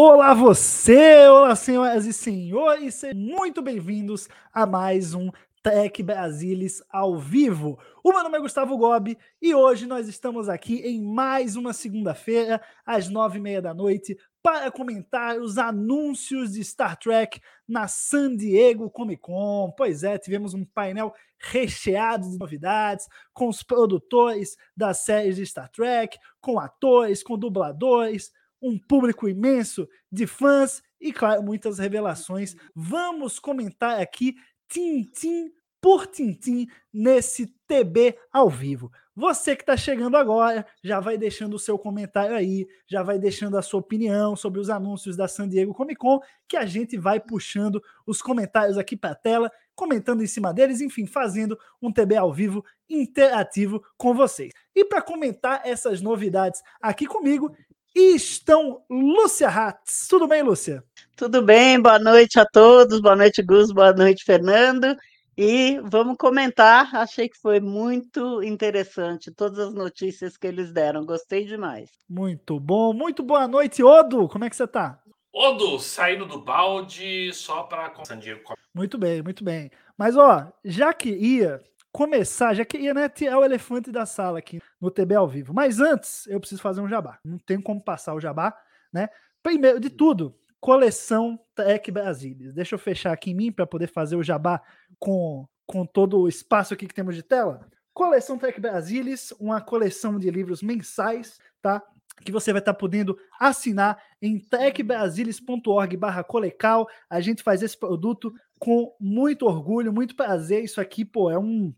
Olá você, olá senhoras e senhores, sejam muito bem-vindos a mais um Tech Brasilis ao vivo. O meu nome é Gustavo Gobi e hoje nós estamos aqui em mais uma segunda-feira, às nove e meia da noite, para comentar os anúncios de Star Trek na San Diego Comic Con. Pois é, tivemos um painel recheado de novidades, com os produtores das séries de Star Trek, com atores, com dubladores, um público imenso de fãs e, claro, muitas revelações. Vamos comentar aqui tintim por tintim nesse TB ao vivo. Você que está chegando agora, já vai deixando o seu comentário aí, já vai deixando a sua opinião sobre os anúncios da San Diego Comic Con, que a gente vai puxando os comentários aqui para a tela, comentando em cima deles, enfim, fazendo um TB ao vivo interativo com vocês. E para comentar essas novidades aqui comigo, estão Lúcia Hatz. Tudo bem, Lúcia? Tudo bem, boa noite a todos, boa noite, Gus, boa noite, Fernando. E vamos comentar, achei que foi muito interessante todas as notícias que eles deram, gostei demais. Muito bom, muito boa noite, Odo. Como é que você tá? Odo saindo do balde só para San Diego. Muito bem, muito bem. Mas ó, já que ia começar, já que né, tirar o elefante da sala aqui no TB ao vivo. Mas antes, eu preciso fazer um jabá. Não tem como passar o jabá, né? Primeiro de tudo, coleção Tech Brasilis. Deixa eu fechar aqui em mim para poder fazer o jabá com, com todo o espaço aqui que temos de tela. Coleção Tech Brasilis, uma coleção de livros mensais, tá? Que você vai estar podendo assinar em techbrasilis.org barra colecal. A gente faz esse produto com muito orgulho, muito prazer. Isso aqui, pô, é um,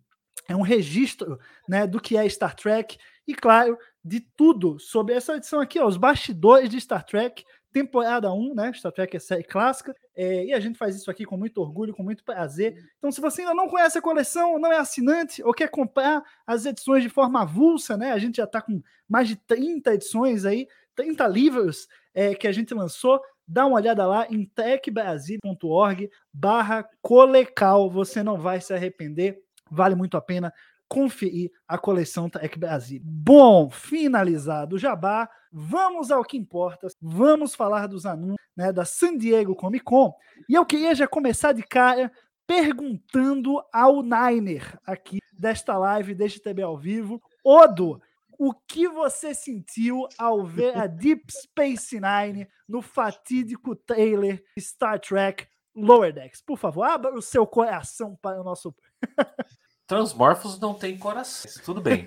é um registro né, do que é Star Trek e, claro, de tudo sobre essa edição aqui, ó, os bastidores de Star Trek, temporada 1, né? Star Trek é série clássica, é, e a gente faz isso aqui com muito orgulho, com muito prazer. Então, se você ainda não conhece a coleção, não é assinante, ou quer comprar as edições de forma avulsa, né? A gente já está com mais de 30 edições aí, 30 livros é, que a gente lançou. Dá uma olhada lá em techbrasil.org barra colecal. Você não vai se arrepender, vale muito a pena conferir a coleção Tech Brasil. Bom, finalizado o jabá, vamos ao que importa. Vamos falar dos anúncios né, da San Diego Comic Con. E eu queria já começar de cara perguntando ao Niner aqui desta live, deste TB ao vivo. Odo, o que você sentiu ao ver a Deep Space Nine no fatídico trailer Star Trek Lower Decks? Por favor, abra o seu coração para o nosso. Transmorphos não tem coração. Tudo bem.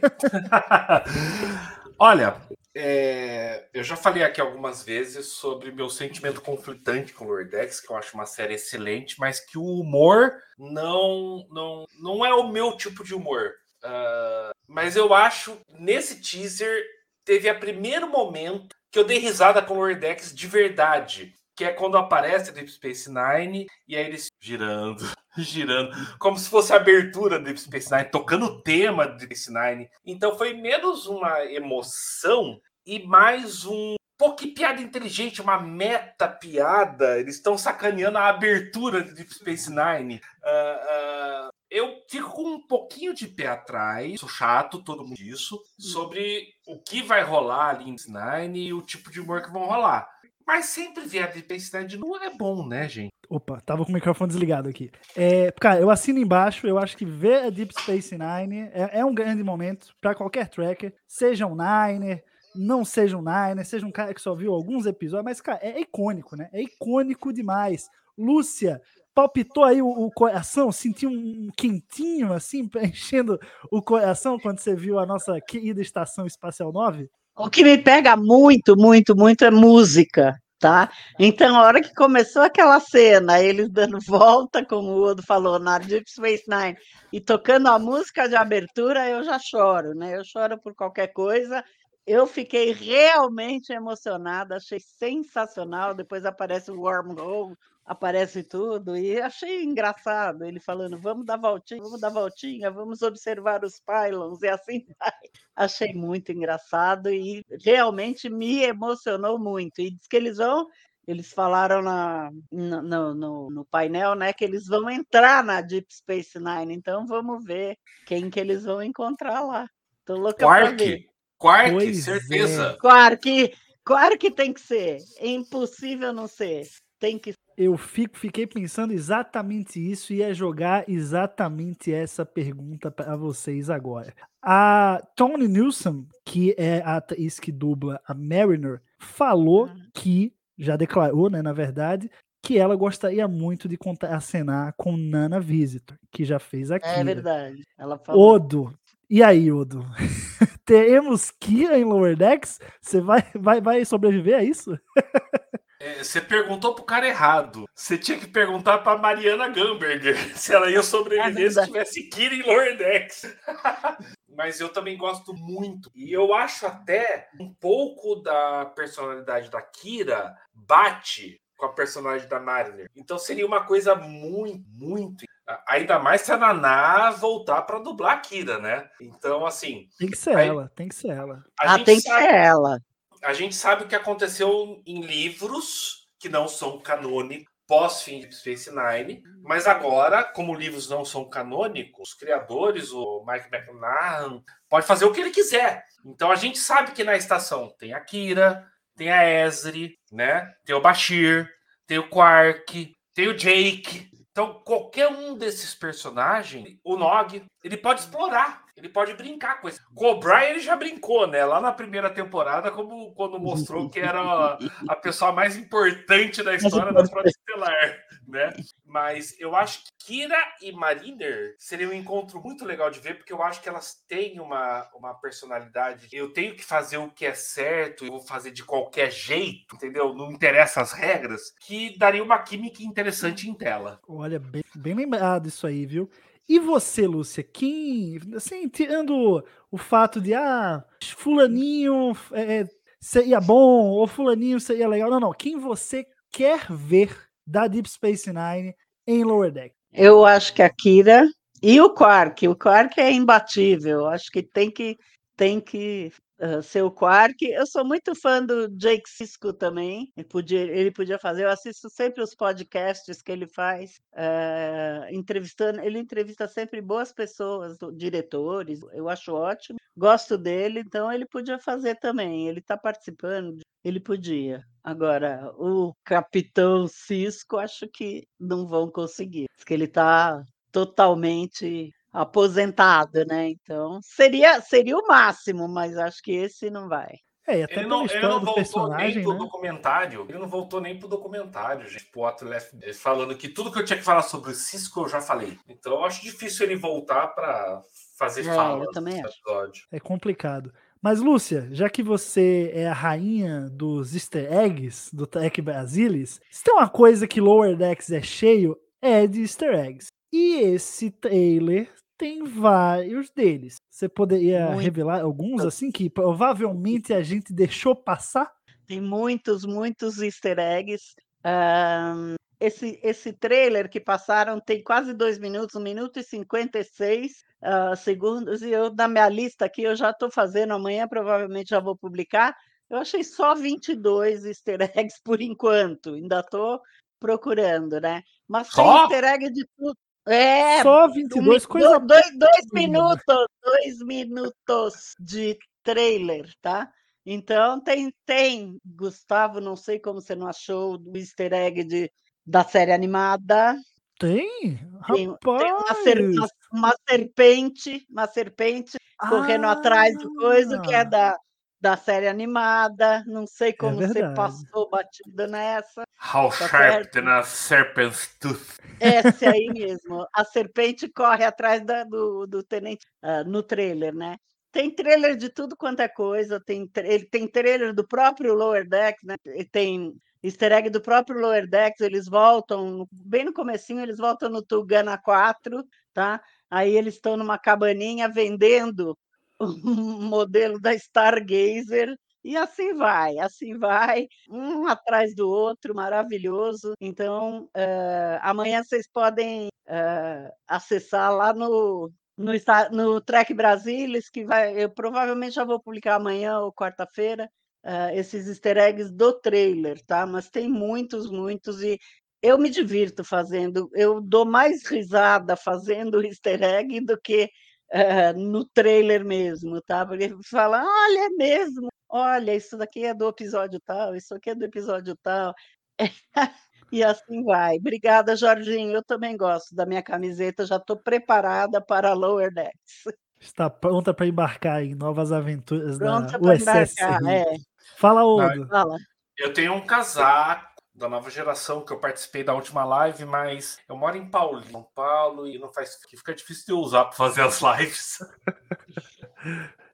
Olha, é, eu já falei aqui algumas vezes sobre meu sentimento conflitante com Lordex, que eu acho uma série excelente, mas que o humor não, não, não é o meu tipo de humor. Uh, mas eu acho, nesse teaser, teve a primeiro momento que eu dei risada com Lordex de verdade que é quando aparece Deep Space Nine e aí eles girando, girando, como se fosse a abertura do Deep Space Nine, tocando o tema do Deep Space Nine. Então foi menos uma emoção e mais um pouco piada inteligente, uma meta piada. Eles estão sacaneando a abertura do Deep Space Nine. Uh, uh, eu fico com um pouquinho de pé atrás, sou chato, todo mundo disso, sobre o que vai rolar ali em Nine e o tipo de humor que vão rolar. Mas sempre ver a diversidade não é bom, né, gente? Opa, tava com o microfone desligado aqui. É, cara, eu assino embaixo, eu acho que ver a Deep Space Nine é, é um grande momento para qualquer tracker, seja um Niner, não seja um Niner, seja um cara que só viu alguns episódios, mas, cara, é icônico, né? É icônico demais. Lúcia, palpitou aí o, o, coração, sentiu um quentinho assim, preenchendo o coração quando você viu a nossa querida Estação Espacial 9? O que me pega muito, muito, muito é música. tá? Então, a hora que começou aquela cena, eles dando volta, como o Odo falou, na Deep Space Nine, e tocando a música de abertura, eu já choro, né? Eu choro por qualquer coisa. Eu fiquei realmente emocionada, achei sensacional. Depois aparece o Wormhole, aparece tudo, e achei engraçado ele falando: vamos dar voltinha, vamos dar voltinha, vamos observar os pylons, e assim vai. Achei muito engraçado e realmente me emocionou muito. E diz que eles vão. Eles falaram na, no, no, no painel né, que eles vão entrar na Deep Space Nine, então vamos ver quem que eles vão encontrar lá. Tô louca pra ver. Quark, Quark, Pois certeza. é. Quark, Quark tem que ser. É impossível não ser. Tem que Eu fico, fiquei pensando exatamente isso e ia jogar exatamente essa pergunta para vocês agora. A Tony Newsom, que é a atriz que dubla a Mariner, falou que, já declarou, né, na verdade, que ela gostaria muito de contracenar com Nana Visitor, que já fez aqui. É verdade. Ela falou. Odo. E aí, Odo? Teremos Kira em Lower Decks? Você vai, vai, vai sobreviver a isso? É, Você perguntou pro cara errado. Você tinha que perguntar pra Mariana Gamberger se ela ia sobreviver se tivesse Kira em Lower Decks. Mas eu também gosto muito. E eu acho até um pouco da personalidade da Kira bate com a personagem da Mariner. Então seria uma coisa muito, muito. Ainda mais se a Naná voltar pra dublar a Kira, né? Então, assim. Tem que ser Aí- ela, tem que ser ela. A Ah, tem que sabe- ser ela. A gente sabe o que aconteceu em livros que não são canônicos pós-fim de Space Nine, mas agora, como livros não são canônicos, os criadores, o Mike McNahan, pode fazer o que ele quiser. Então a gente sabe que na estação tem a Kira, tem a Ezri, né? Tem o Bashir, tem o Quark, tem o Jake. Então, qualquer um desses personagens, o Nog, ele pode explorar, ele pode brincar com isso. Com o Brian, ele já brincou, né? Lá na primeira temporada, como quando mostrou que era a pessoa mais importante da história da Frota Estelar, né? Mas eu acho que Kira e Mariner seria um encontro muito legal de ver, porque eu acho que elas têm uma, uma personalidade. Eu tenho que fazer o que é certo, eu vou fazer de qualquer jeito, entendeu? Não interessa as regras, que daria uma química interessante em tela. Olha, bem, bem lembrado isso aí, viu? E você, Lúcia, quem, assim, tirando o fato de, ah, fulaninho é, seria bom, ou fulaninho seria legal, não, não, quem você quer ver da Deep Space Nine em Lower Deck? Eu acho que a Kira e o Quark. O Quark é imbatível. Eu Acho que tem que, tem que ah, ser o Quark. Eu sou muito fã do Jake Sisko também. Ele podia, ele podia fazer. Eu assisto sempre os podcasts que ele faz, ah, entrevistando. Ele entrevista sempre boas pessoas, diretores. Eu acho ótimo. Gosto dele, então ele podia fazer também. Ele está participando. Ele podia. Agora, o Capitão Cisco, acho que não vão conseguir, porque ele está totalmente aposentado, né? Então, seria, seria o máximo, mas acho que esse não vai. É, até Ele não, ele não do voltou nem personagem, pro né? documentário. Ele não voltou nem pro documentário, gente. Pro Left falando que tudo que eu tinha que falar sobre o Cisco eu já falei. Então eu acho difícil ele voltar para fazer É, fala eu também nesse acho. episódio. É complicado. Mas, Lúcia, já que você é a rainha dos easter eggs do Trek Brasilis, se tem uma coisa que Lower Decks é cheio, é de easter eggs. E esse trailer tem vários deles. Você poderia Muito. revelar alguns, assim, que provavelmente a gente deixou passar? Tem muitos, muitos easter eggs. Ahn, esse, esse trailer que passaram tem quase dois minutos, um minuto e 56 ah, segundos, e eu, na minha lista aqui, eu já estou fazendo, amanhã provavelmente já vou publicar. Eu achei só 22 easter eggs por enquanto, ainda estou procurando, né? Mas tem Só? easter egg de tudo. É, Só um 22, mi- coisa do- dois, dois boa. minutos, dois minutos de trailer, tá? Então tem, tem, Gustavo, não sei como você não achou o easter egg de, da série animada. Tem? Tem, Rapaz! tem uma, ser- uma- uma serpente, uma serpente correndo atrás do coisa que é Ah, da, da série animada. Não sei como você verdade. passou batido nessa. How Tá sharp a serpent's tooth. Esse aí mesmo. A serpente corre atrás da- do, do tenente ah, no trailer, né? Tem trailer de tudo quanto é coisa. Tem, tra- ele tem trailer do próprio Lower Deck, né? E Tem easter egg do próprio Lower Decks, eles voltam, bem no comecinho, eles voltam no Tugana 4, tá? Aí eles estão numa cabaninha vendendo um modelo da Stargazer e assim vai, assim vai, um atrás do outro, maravilhoso. Então, uh, amanhã vocês podem uh, acessar lá no, no, no Trek Brasilis, que vai, eu provavelmente já vou publicar amanhã ou quarta-feira, uh, esses easter eggs do trailer, tá? Mas tem muitos, muitos, e eu me divirto fazendo, eu dou mais risada fazendo o easter egg do que uh, no trailer mesmo, tá? Porque fala, olha, é mesmo, olha, isso daqui é do episódio tal, isso aqui é do episódio tal. e assim vai. Obrigada, Jorginho. Eu também gosto da minha camiseta, já estou preparada para Lower Decks. Está pronta para embarcar em novas aventuras pronta da USS. Embarcar, é. Fala, Odo. Fala. Eu tenho um casaco da nova geração que eu participei da última live, mas eu moro em Paulo, São Paulo, e não faz fica difícil de usar para fazer as lives.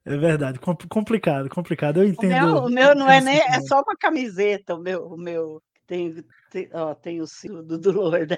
É verdade, complicado, complicado. Eu entendo. O meu, o meu não é nem é só uma camiseta, o meu, o meu tem, tem, ó, tem o símbolo do, do Lord.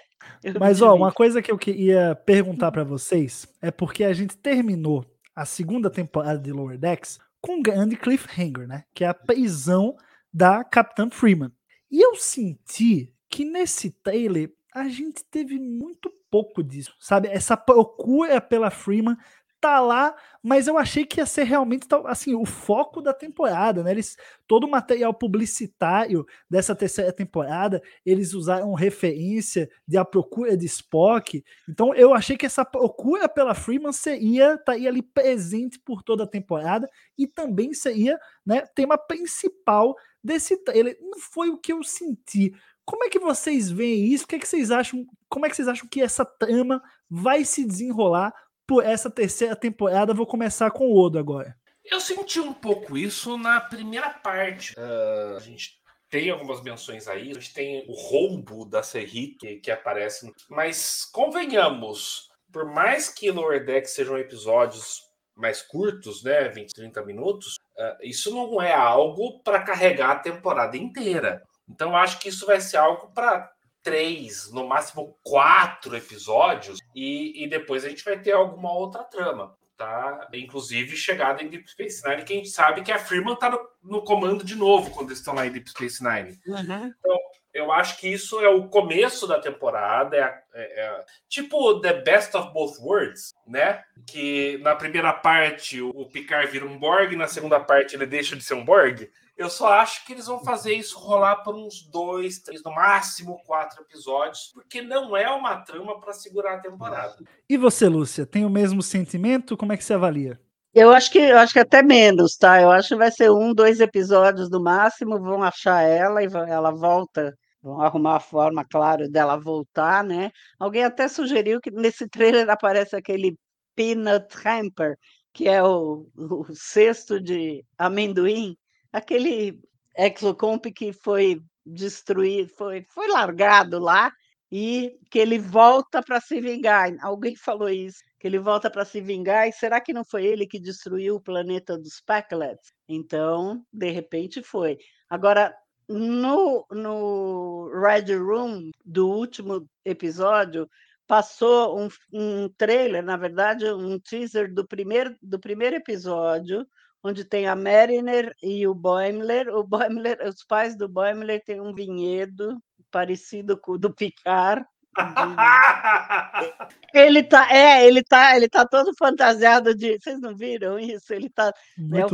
Mas ó, uma coisa que eu queria perguntar para vocês é porque a gente terminou a segunda temporada de Lower Decks com um grande cliffhanger, né? Que é a prisão da Capitã Freeman. E eu senti que nesse trailer a gente teve muito pouco disso, sabe? Essa procura pela Freeman tá lá, mas eu achei que ia ser realmente assim o foco da temporada, né? Eles todo o material publicitário dessa terceira temporada, eles usaram referência de a procura de Spock. Então eu achei que essa procura pela Freeman seria estaria ali presente por toda a temporada e também seria, né, tema principal desse trailer. Não foi o que eu senti. Como é que vocês veem isso? O que, é que vocês acham? Como é que vocês acham que essa trama vai se desenrolar essa terceira temporada? Vou começar com o Odo agora. Eu senti um pouco isso na primeira parte. Uh, a gente tem algumas menções aí. A gente tem o roubo da Serri que, que aparece. Mas convenhamos, por mais que Lower Deck sejam episódios mais curtos, né, 20, 30 minutos, uh, isso não é algo para carregar a temporada inteira. Então, acho que isso vai ser algo para três, no máximo quatro episódios, e, e depois a gente vai ter alguma outra trama. Tá? Inclusive chegada em Deep Space Nine, que a gente sabe que a Freeman está no, no, comando de novo quando eles estão lá em Deep Space Nine. Uhum. Então, eu acho que isso é o começo da temporada, é, é, é, tipo The Best of Both Worlds, né? Que na primeira parte o Picard vira um Borg, na segunda parte ele deixa de ser um Borg. Eu só acho que eles vão fazer isso rolar por uns dois, três, no máximo quatro episódios, porque não é uma trama para segurar a temporada. E você, Lúcia, tem o mesmo sentimento? Como é que você avalia? Eu acho que eu acho que até menos, tá? Eu acho que vai ser um, dois episódios no máximo, vão achar ela e ela volta vão arrumar a forma, claro, dela voltar, né? Alguém até sugeriu que nesse trailer aparece aquele peanut hamper, que é o, o cesto de amendoim, aquele exocomp que foi destruído, foi, foi largado lá e que ele volta para se vingar. Alguém falou isso, que ele volta para se vingar, e será que não foi ele que destruiu o planeta dos Packlets? Então, de repente foi. Agora, no, no Red Room do último episódio, passou um, um trailer, na verdade, um teaser do primeiro, do primeiro episódio, onde tem a Mariner e o Boimler. O Boimler, os pais do Boimler têm um vinhedo parecido com o do Picard. ele tá, é, ele tá, ele tá todo fantasiado de. Vocês não viram isso? Ele tá.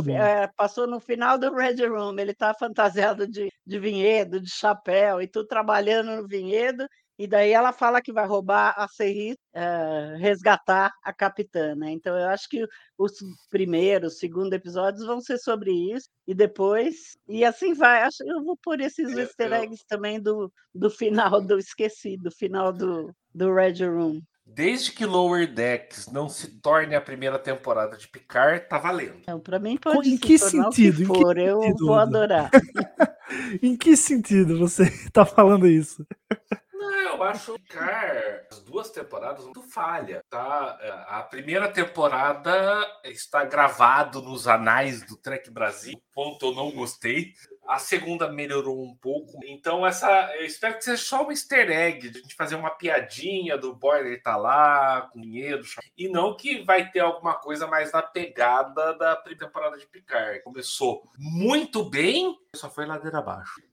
É, é, passou no final do Red Room, ele tá fantasiado de, de vinhedo, de chapéu, e tudo trabalhando no vinhedo, e daí ela fala que vai roubar a Serri, uh, resgatar a capitã, né? Então eu acho que os primeiros, segundo episódios vão ser sobre isso, e depois, e assim vai. Acho eu vou pôr esses é, easter eggs eu... também do, do final do esquecido, final do, do Red Room. Desde que Lower Decks não se torne a primeira temporada de Picard, tá valendo. Não, para mim pode em que sentido? Que for, que eu sentido, vou adorar. em que sentido você está falando isso? Não, eu acho que as duas temporadas muito falha, tá? É, a primeira temporada está gravado nos anais do Trek Brasil, ponto eu não gostei. A segunda melhorou um pouco. Então, essa. Eu espero que seja só um easter egg, de a gente fazer uma piadinha do Boiler tá lá, com dinheiro, e não que vai ter alguma coisa mais na pegada da primeira temporada de Picard. Começou muito bem, só foi ladeira abaixo.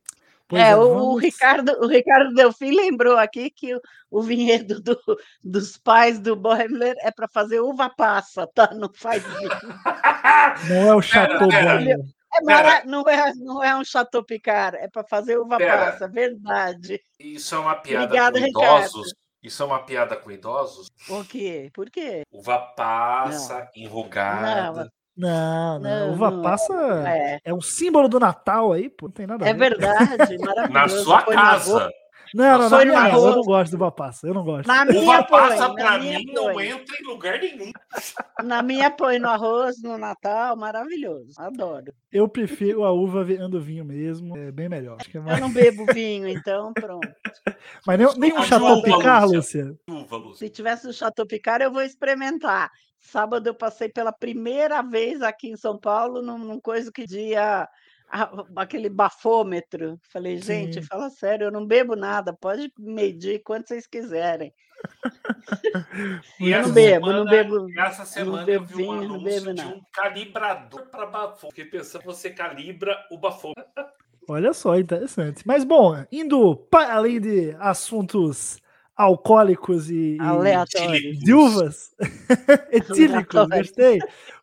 Pois é, o, o vamos- Ricardo, o Ricardo Delfim lembrou aqui que o, o vinhedo do- dos pais do Boimler é para fazer uva passa, tá? Não faz vinho. Não é o Chateau. Boiler. É mara- não, é, não é um Chateau Picard, é para fazer uva Pera. passa, verdade. Isso é uma piada Obrigada, com Ricardo. idosos. Isso é uma piada com idosos. O quê? Por quê? Uva passa, enrugada. Não, não. Não, Uva não é. passa É, é um símbolo do Natal aí, pô. Não tem nada a é ver. verdade, maravilhoso. Na sua no casa. Não, não, Foi não, no não, eu não gosto de uva passa. Eu não gosto. Na minha Uva põe, passa, pra minha mim, não põe. entra em lugar nenhum. Na minha põe no arroz, no Natal, maravilhoso. Adoro. Eu prefiro a uva virando vinho mesmo. É bem melhor. Acho que é Eu mais... não bebo vinho, então pronto. Mas nem, nem um Chateau uva, Picard, Lúcia. Lúcia. Se tivesse o Chateau Picard, eu vou experimentar. Sábado eu passei pela primeira vez aqui em São Paulo, num, num coisa que dia aquele bafômetro. Falei, gente, Sim. fala sério, eu não bebo nada, pode medir quanto vocês quiserem. E Eu não bebo, não semana- bebo- e Essa semana eu bebo vi um vinho, não anúncio bebo nada. um calibrador para bafo. Fiquei pensando, você calibra o bafômetro. Olha só, interessante. Mas bom, indo para além de assuntos alcoólicos e, e Aleatório. de uvas, etílicos, gostei.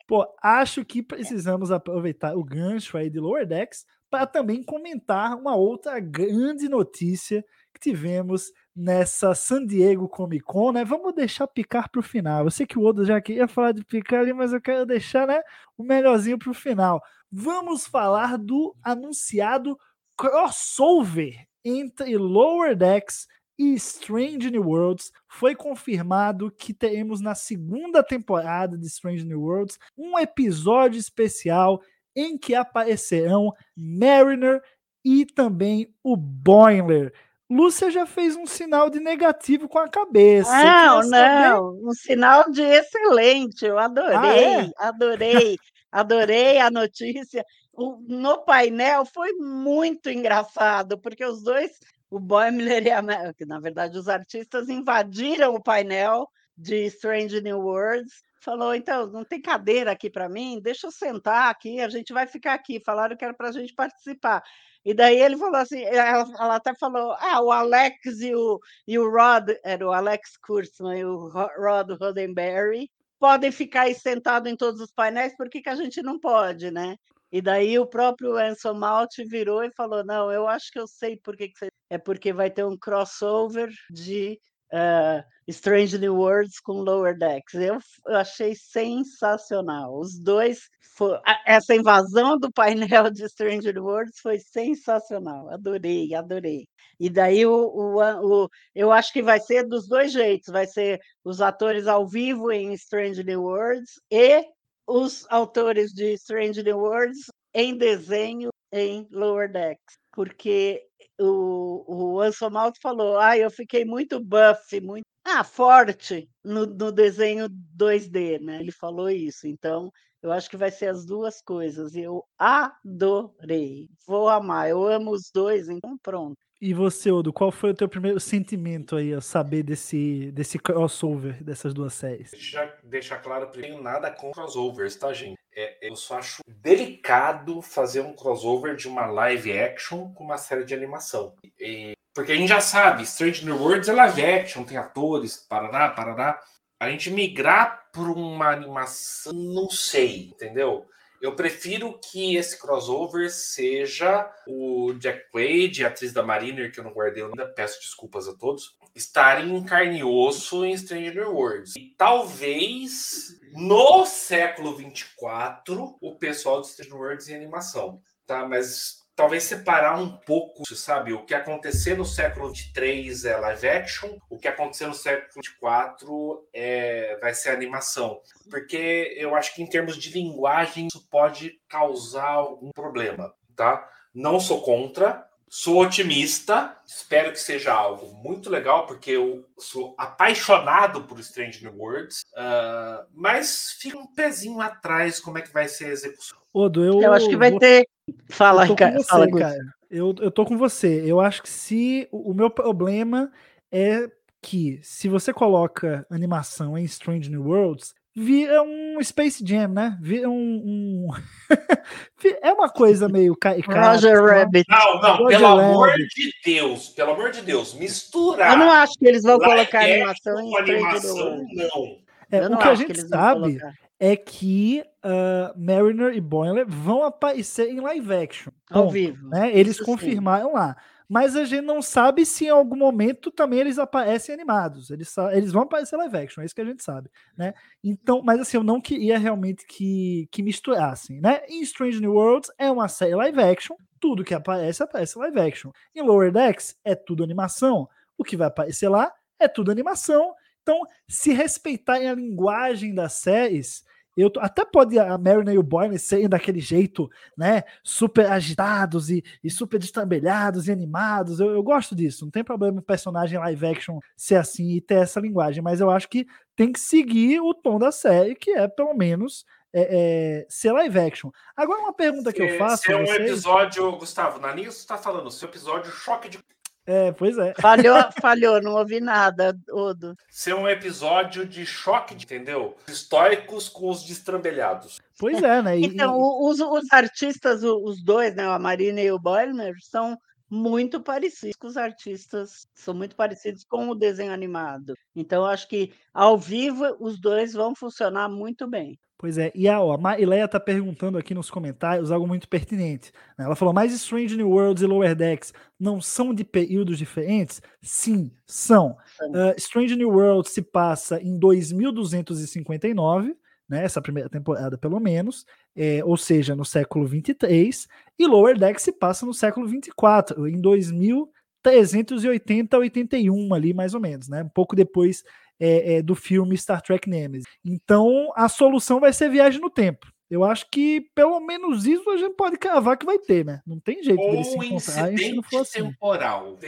Pô, acho que precisamos aproveitar o gancho aí de Lower Decks para também comentar uma outra grande notícia que tivemos nessa San Diego Comic Con, né? Vamos deixar picar para o final. Eu sei que o Odo já queria falar de picar ali, mas eu quero deixar, né, o melhorzinho para o final. Vamos falar do anunciado crossover entre Lower Decks e Strange New Worlds. Foi confirmado que teremos na segunda temporada de Strange New Worlds um episódio especial em que aparecerão Mariner e também o Boiler. Lúcia já fez um sinal de negativo com a cabeça. Não, não, um sinal de excelente. Eu adorei, Ah, é? adorei, adorei a notícia. O- no painel foi muito engraçado, porque os dois, o Boimler e a Ma- que na verdade os artistas invadiram o painel de Strange New Worlds. Falou, então, não tem cadeira aqui para mim? Deixa eu sentar aqui, a gente vai ficar aqui. Falaram que era para a gente participar. E daí ele falou assim, ela, ela até falou, ah, o Alex e o, e o Rod, era o Alex Kurtzman e o Ro- Rod Roddenberry, podem ficar aí sentados em todos os painéis, por que, que a gente não pode, né? E daí o próprio Anson Malt virou e falou, não, eu acho que eu sei por que, que você... É porque vai ter um crossover de ah, Strange New Worlds com Lower Decks. Eu, eu achei sensacional. Os dois, fo- a- essa invasão do painel de Strange New Worlds foi sensacional. Adorei, adorei. E daí o, o, o- eu acho que vai ser dos dois jeitos. Vai ser os atores ao vivo em Strange New Worlds e os autores de Strange New Worlds em desenho em Lower Decks. Porque o, o Anson Malt falou, ah, eu fiquei muito buff, muito ah, forte no, no desenho 2D, né? Ele falou isso. Então, eu acho que vai ser as duas coisas. Eu adorei. Vou amar. Eu amo os dois, então pronto. E você, Odo, qual foi o teu primeiro sentimento aí a saber desse, desse crossover dessas duas séries? Já deixar claro, tenho nada com crossovers, tá, gente? É, eu só acho delicado fazer um crossover de uma live action com uma série de animação. E- porque a gente já sabe, Strange New Worlds é live action, tem atores, parará, parará. A gente migrar para uma animação, não sei, entendeu? Eu prefiro que esse crossover seja o Jack Quaid, a atriz da Mariner, que eu não guardei ainda, peço desculpas a todos, estarem em carne e osso em Strange New Worlds. E talvez no século 24 o pessoal de Strange New Worlds em animação, tá? Mas talvez separar um pouco, sabe? O que acontecer no século 23 é live action, o que acontecer no século 24 é vai ser animação, porque eu acho que em termos de linguagem isso pode causar algum problema, tá? Não sou contra, Sou otimista, espero que seja algo muito legal, porque eu sou apaixonado por Strange New Worlds, ah, mas fica um pezinho atrás como é que vai ser a execução. Odo, eu, Eu acho que vai vou- ter. Fala, eu Ricardo. você, Fala, cara. Eu, eu tô com você. Eu acho que se. O meu problema é que se você coloca animação em Strange New Worlds, vira um Space Jam, né? Vira um. um- é uma coisa meio caricata. Roger. Rabbit. Não, não, Roger pelo amor Rabbit. de Deus, pelo amor de Deus, misturar. Eu não acho que eles vão colocar animação em animação, Worlds. não. É, o que a gente sabe colocar. É que ah, Mariner e Boiler vão aparecer em live action. Ao Ponto, vivo. né? Eles Isso sim. confirmaram lá. Mas a gente não sabe se em algum momento também eles aparecem animados. Eles, eles vão aparecer live action, é isso que a gente sabe, né? Então, mas assim, eu não queria realmente que, que misturassem, né? Em Strange New Worlds é uma série live action, tudo que aparece, aparece live action. Em Lower Decks é tudo animação, o que vai aparecer lá é tudo animação. Então, se respeitarem a linguagem das séries, eu até pode a Mariner e o Boyne serem daquele jeito, né? Super agitados e, e super destrambelhados e animados. Eu, eu gosto disso. Não tem problema o personagem live action ser assim e ter essa linguagem, mas eu acho que tem que seguir o tom da série, que é pelo menos é, é, ser live action. Agora, uma pergunta que eu Se- faço. Se é um vocês- episódio, Gustavo, na linha você tá falando, seu episódio choque de. É, pois é. Falhou, falhou, não ouvi nada, Odo. Ser um episódio de choque, de, entendeu? Históricos com os destrambelhados. Pois é, né? E- Então, os, os artistas, os dois, né, a Marina e o Boiler, são muito parecidos com os artistas, são muito parecidos com o desenho animado. Então, eu acho que ao vivo os dois vão funcionar muito bem. Pois é, e a, ó, a Marileia tá perguntando aqui nos comentários algo muito pertinente. né? Ela falou: mas Strange New Worlds e Lower Decks não são de períodos diferentes? Sim, são. Uh, Strange New Worlds se passa em 2259, né? Essa primeira temporada, pelo menos, é, ou seja, no século 23, e Lower Decks se passa no século 24, em 2380 81 ali, mais ou menos, né? Um pouco depois é, é, do filme Star Trek Nemesis. Então, a solução vai ser viagem no tempo. Eu acho que pelo menos isso a gente pode cravar que vai ter, né? Não tem jeito se Ou se não incidente for assim. temporal.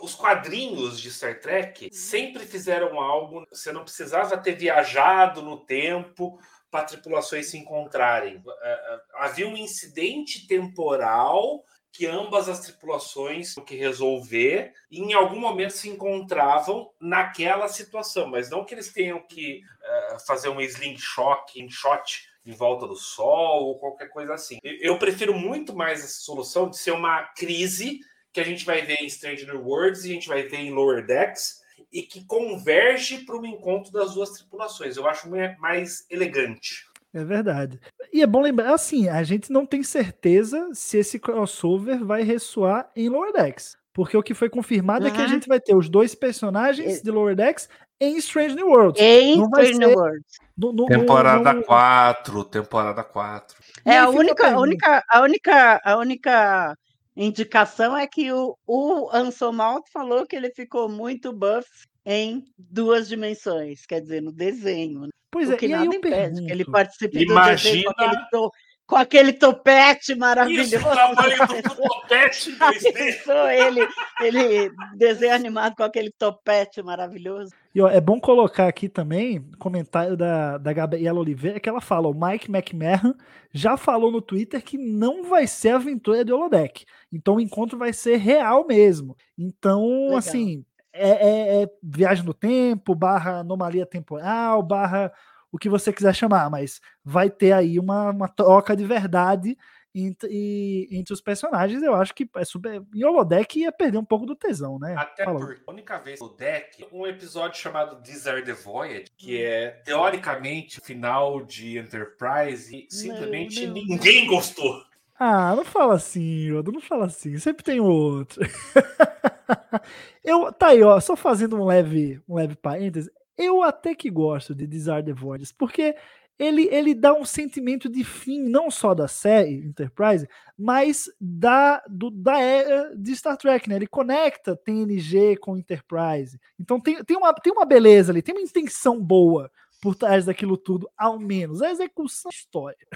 Os quadrinhos de Star Trek sempre fizeram algo. Você não precisava ter viajado no tempo para tripulações se encontrarem. Ah, ah, Havia um incidente temporal que ambas as tripulações tinham que resolver e em algum momento se encontravam naquela situação, mas não que eles tenham que ah, fazer um slingshot, um shot em volta do sol ou qualquer coisa assim. Eu prefiro muito mais essa solução de ser uma crise que a gente vai ver em Strange New Worlds e a gente vai ver em Lower Decks e que converge para um encontro das duas tripulações. Eu acho mai- mais elegante. É verdade. E é bom lembrar, assim, a gente não tem certeza se esse crossover vai ressoar em Lower Decks. Porque o que foi confirmado é que a Uhum. gente vai ter os dois personagens de Lower Decks em Strange New Worlds. Em Strange New Worlds. No- no- Temporada no- 4, temporada 4. E É, a única, a única, a única, a única indicação é que o, o Anson Mount falou que ele ficou muito buff em duas dimensões, quer dizer, no desenho. né? Pois o é, que e aí nada eu impede que ele pergunto, participe do desenho Imagina- com aquele, to- com aquele topete maravilhoso. Isso, o tamanho do topete em 2D. Pensou ele, ele desenho animado com aquele topete maravilhoso. E ó, é bom colocar aqui também comentário da, da Gabriela Oliveira, que ela fala: o Mike McMahon já falou no Twitter que não vai ser aventura de Holodeck. Então o encontro vai ser real mesmo. Então, Legal. assim, é, é- é viagem no tempo, barra anomalia temporal, barra o que você quiser chamar, mas vai ter aí uma, uma troca de verdade entre, entre os personagens. Eu acho que é super. Em Holodeck ia perder um pouco do tesão, né? Até Fala. porque a única vez no deck, um episódio chamado These Are the Voyage, que é teoricamente o final de Enterprise, e simplesmente ninguém gostou. Ah, não fala assim, Yoda, não fala assim. Sempre tem outro. eu, tá aí, ó, só fazendo um leve, um leve parêntese. Eu até que gosto de Desire the Voids, porque ele, ele dá um sentimento de fim, não só da série Enterprise, mas da, do, da era de Star Trek, né? Ele conecta TNG com Enterprise. Então tem, tem, uma, tem uma beleza ali, tem uma intenção boa por trás daquilo tudo, ao menos. A execução da história.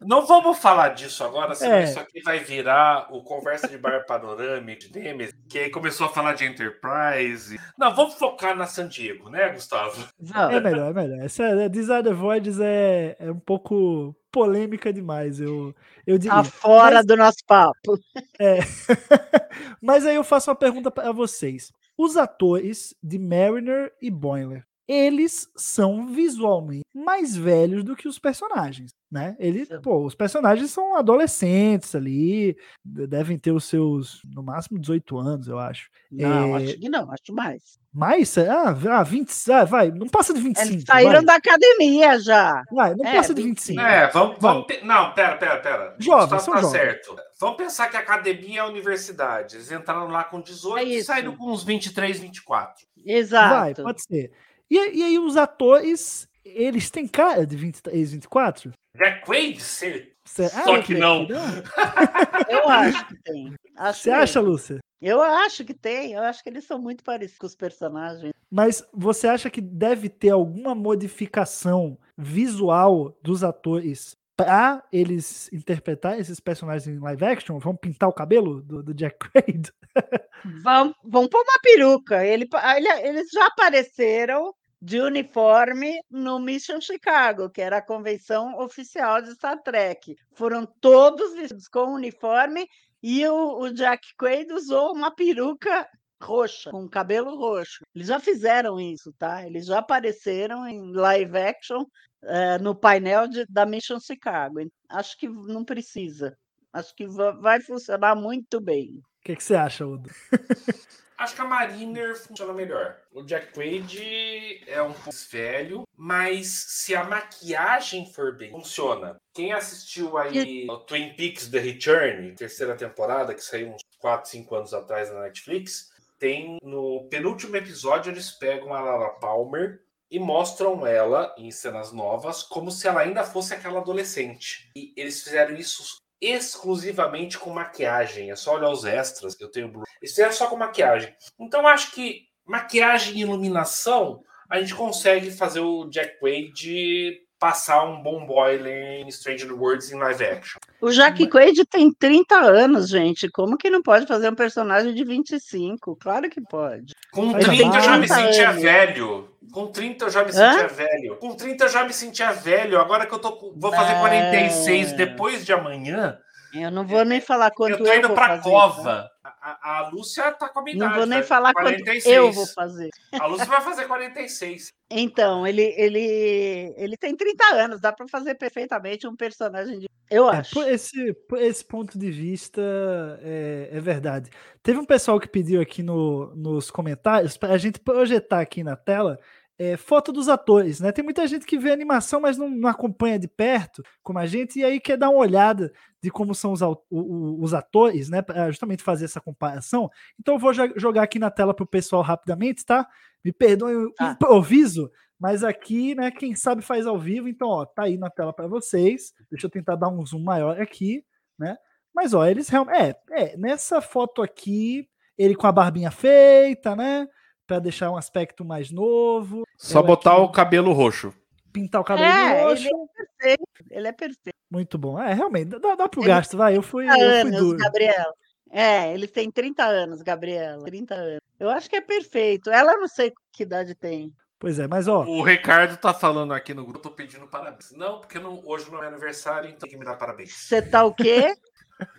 Não vamos falar disso agora, senão É. isso aqui vai virar o Conversa de Bar Panorâmico de Nemesis, que aí começou a falar de Enterprise. Não, vamos focar na San Diego, né, Gustavo? É Vamos. melhor, é melhor. Essa é, Desire the Voids é, é um pouco polêmica demais, eu, eu diria. Tá fora Mas- do nosso papo. É. Mas aí eu faço uma pergunta para vocês. Os atores de Mariner e Boiler, eles são visualmente mais velhos do que os personagens, né? Eles, Sim. pô, os personagens são adolescentes ali, de- devem ter os seus, no máximo, 18 anos, eu acho. Não, É, acho que não, acho mais. Mais? Ah, ah, 20, ah, vai, não passa de 25. Eles saíram vai. da academia já. Vai, não É, passa de 25. 25. É, vamos. vamos não, pera, pera, pera. Jovens, são tá jovens. certo. Vamos pensar que a academia é a universidade. Eles entraram lá com 18 É e saíram com uns 23, 24. Exato. Vai, pode ser. E, e aí os atores, eles têm cara de 23, 24? Jack Quaid, ser. Cê- Só ah, que não. Eu acho que tem. Acho Você que- acha, Lúcia? Eu acho que tem. Eu acho que eles são muito parecidos com os personagens. Mas você acha que deve ter alguma modificação visual dos atores para eles interpretar esses personagens em live action? Vão pintar o cabelo do, do Jack Quaid? Vão, vão pôr uma peruca. Ele, ele- eles já apareceram de uniforme no Mission Chicago, que era a convenção oficial de Star Trek. Foram todos vestidos com uniforme e o, o Jack Quaid usou uma peruca roxa, com cabelo roxo. Eles já fizeram isso, tá? Eles já apareceram em live action eh, no painel de- da Mission Chicago. Acho que não precisa. Acho que va- vai funcionar muito bem. O que, que você acha, Udo? Acho que a Mariner funciona melhor. O Jack Quaid é um pouco mais velho, mas se a maquiagem for bem, funciona. Quem assistiu aí o Twin Peaks The Return, terceira temporada, que saiu uns 4, 5 anos atrás na Netflix, tem no penúltimo episódio eles pegam a Lara Palmer e mostram ela em cenas novas como se ela ainda fosse aquela adolescente. E eles fizeram isso exclusivamente com maquiagem. É só olhar os extras que eu tenho. Eles fizeram só com maquiagem. Então acho que maquiagem e iluminação a gente consegue fazer o Jack Wade passar um bom boiler em Stranger Worlds em live action. O Jack Quaid tem 30 anos, gente. Como que não pode fazer um personagem de 25? Claro que pode. Com Faz 30 eu já me 30 sentia anos. velho. Com 30 eu já me Hã? sentia velho. Com 30 eu já me sentia velho. Agora que eu tô vou fazer Não. 46 depois de amanhã, Eu não vou nem falar quanto eu tô indo vou pra fazer, tá? cova. A, a- a Lúcia tá com a minha Não idade, vou nem vai- falar quanto eu vou fazer. A Lúcia vai fazer 46. Então, ele, ele, ele tem 30 anos, dá para fazer perfeitamente um personagem de. Eu É, acho. por, esse, por esse ponto de vista, é, é verdade. Teve um pessoal que pediu aqui no, nos comentários para a gente projetar aqui na tela é, foto dos atores, né? Tem muita gente que vê animação, mas não, não acompanha de perto, como a gente, e aí quer dar uma olhada de como são os, os atores, né? Para justamente fazer essa comparação. Então eu vou jo- jogar aqui na tela para o pessoal rapidamente, tá? Me perdoem o Tá. improviso, mas aqui, né, quem sabe faz ao vivo, então, ó, tá aí na tela para vocês. Deixa eu tentar dar um zoom maior aqui, né? Mas, ó, eles realmente. É, é, nessa foto aqui, ele com a barbinha feita, né? Para deixar um aspecto mais novo, Só Eu botar aqui- o cabelo roxo. pintar o cabelo É, de ele roxo. é perfeito. Ele é perfeito. Muito bom. É, realmente, dá, dá pro Ele gasto, vai. Eu fui, 30 eu fui anos, duro. Gabriel. É, ele tem 30 anos, Gabriela. 30 anos. Eu acho que é perfeito. Ela não sei que idade tem. Pois é, mas ó, O Ricardo tá falando aqui no grupo, eu tô pedindo parabéns. Não, porque não- hoje não é aniversário, então tem que me dar parabéns. Você tá o quê?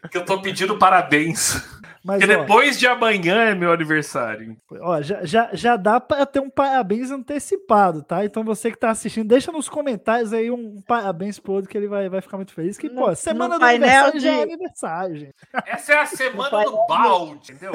Porque eu tô pedindo parabéns. mas Porque ó, depois de amanhã é meu aniversário. ó, já, já, já dá para ter um parabéns antecipado, tá? Então você que tá assistindo, deixa nos comentários aí um, um parabéns pro outro que ele vai, vai ficar muito feliz. Que, No- pô, semana do aniversário já é de- aniversário, gente. Essa é a semana do balde, entendeu?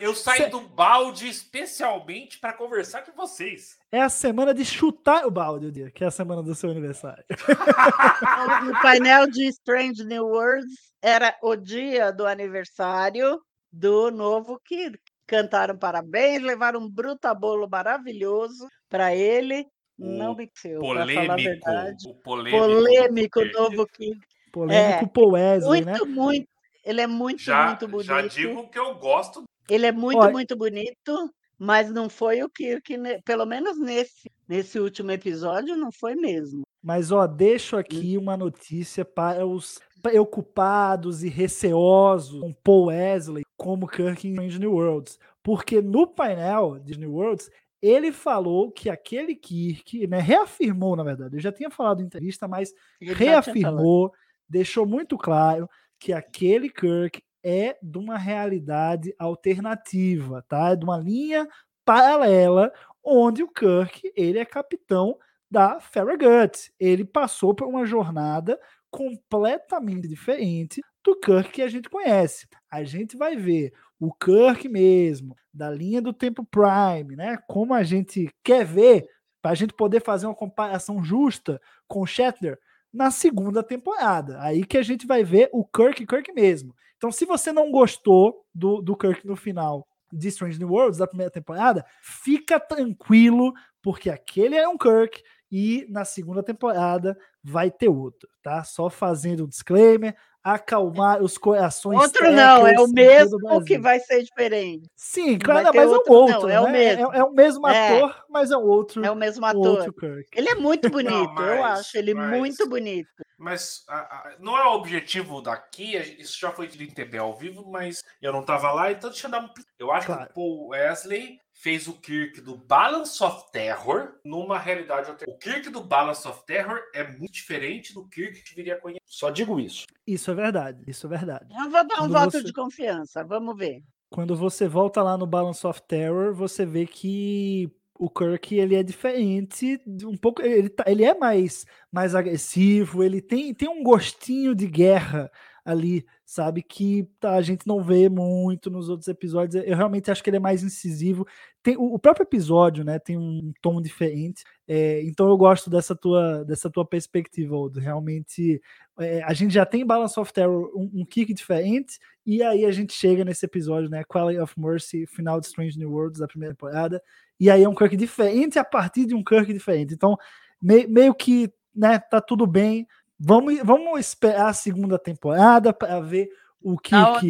Eu saio do balde especialmente para conversar com vocês. É a semana de chutar o balde, o dia, que é a semana do seu aniversário. No painel de Strange New Worlds era o dia do aniversário do novo Kirk. Cantaram parabéns, levaram um brutabolo maravilhoso para ele. Não O venceu, para falar a Polêmico. verdade. O polêmico. Polêmico novo Kirk. Polêmico Wesley, Muito, né? muito. Ele é muito, Já, muito bonito. já digo que eu gosto. Ele é muito, Olha- muito bonito, mas não foi o Kirk, pelo menos nesse, nesse último episódio não foi mesmo. Mas, ó, deixo aqui uma notícia para os preocupados e receosos com Paul Wesley como Kirk em Strange New Worlds. Porque no painel de New Worlds, ele falou que aquele Kirk, né, reafirmou, na verdade, eu já tinha falado em entrevista, mas reafirmou, deixou muito claro que aquele Kirk é de uma realidade alternativa, tá? É de uma linha paralela onde o Kirk, ele é capitão da Farragut. Ele passou por uma jornada completamente diferente do Kirk que a gente conhece. A gente vai ver o Kirk mesmo, da linha do tempo Prime, né? Como a gente quer ver, para a gente poder fazer uma comparação justa com Shatner na segunda temporada. Aí que a gente vai ver o Kirk Kirk mesmo. Então, se você não gostou do, do Kirk no final de Strange New Worlds da primeira temporada, fica tranquilo, porque aquele é um Kirk e na segunda temporada vai ter outro, tá? Só fazendo um disclaimer, acalmar os corações. Outro não, é o mesmo que vai ser diferente. Sim, Não claro, não, mas é outro, um outro. não, é o né? mesmo. É, é o mesmo É. ator, mas é um outro, É o mesmo ator. outro Kirk. Ele é muito bonito, eu mas- acho ele mas- muito bonito. Mas a- a- não é o objetivo daqui, isso já foi em TV ao vivo, mas eu não tava lá, então deixa eu dar um. Eu acho Claro. que o Paul Wesley fez o Kirk do Balance of Terror numa realidade alternativa. O Kirk do Balance of Terror é muito diferente do Kirk que viria a conhecer. Só digo isso. Isso é verdade, isso é verdade. Eu vou dar um Quando voto você- de confiança, vamos ver. Quando você volta lá no Balance of Terror, você vê que o Kirk ele é diferente, um pouco ele, tá- ele é mais mais agressivo, ele tem, tem um gostinho de guerra ali, sabe que tá, a gente não vê muito nos outros episódios. Eu realmente acho que ele é mais incisivo. Tem o, o próprio episódio, né, tem um tom diferente. é, então eu gosto dessa tua dessa tua perspectiva, Odo. Realmente é, a gente já tem em Balance of Terror um, um kick diferente e aí a gente chega nesse episódio, né? Quality of Mercy, final de Strange New Worlds da primeira temporada. E aí é um Kirk diferente a partir de um Kirk diferente. Então, me- meio que, né, tá tudo bem. Vamos, vamos esperar a segunda temporada para ver o Kirk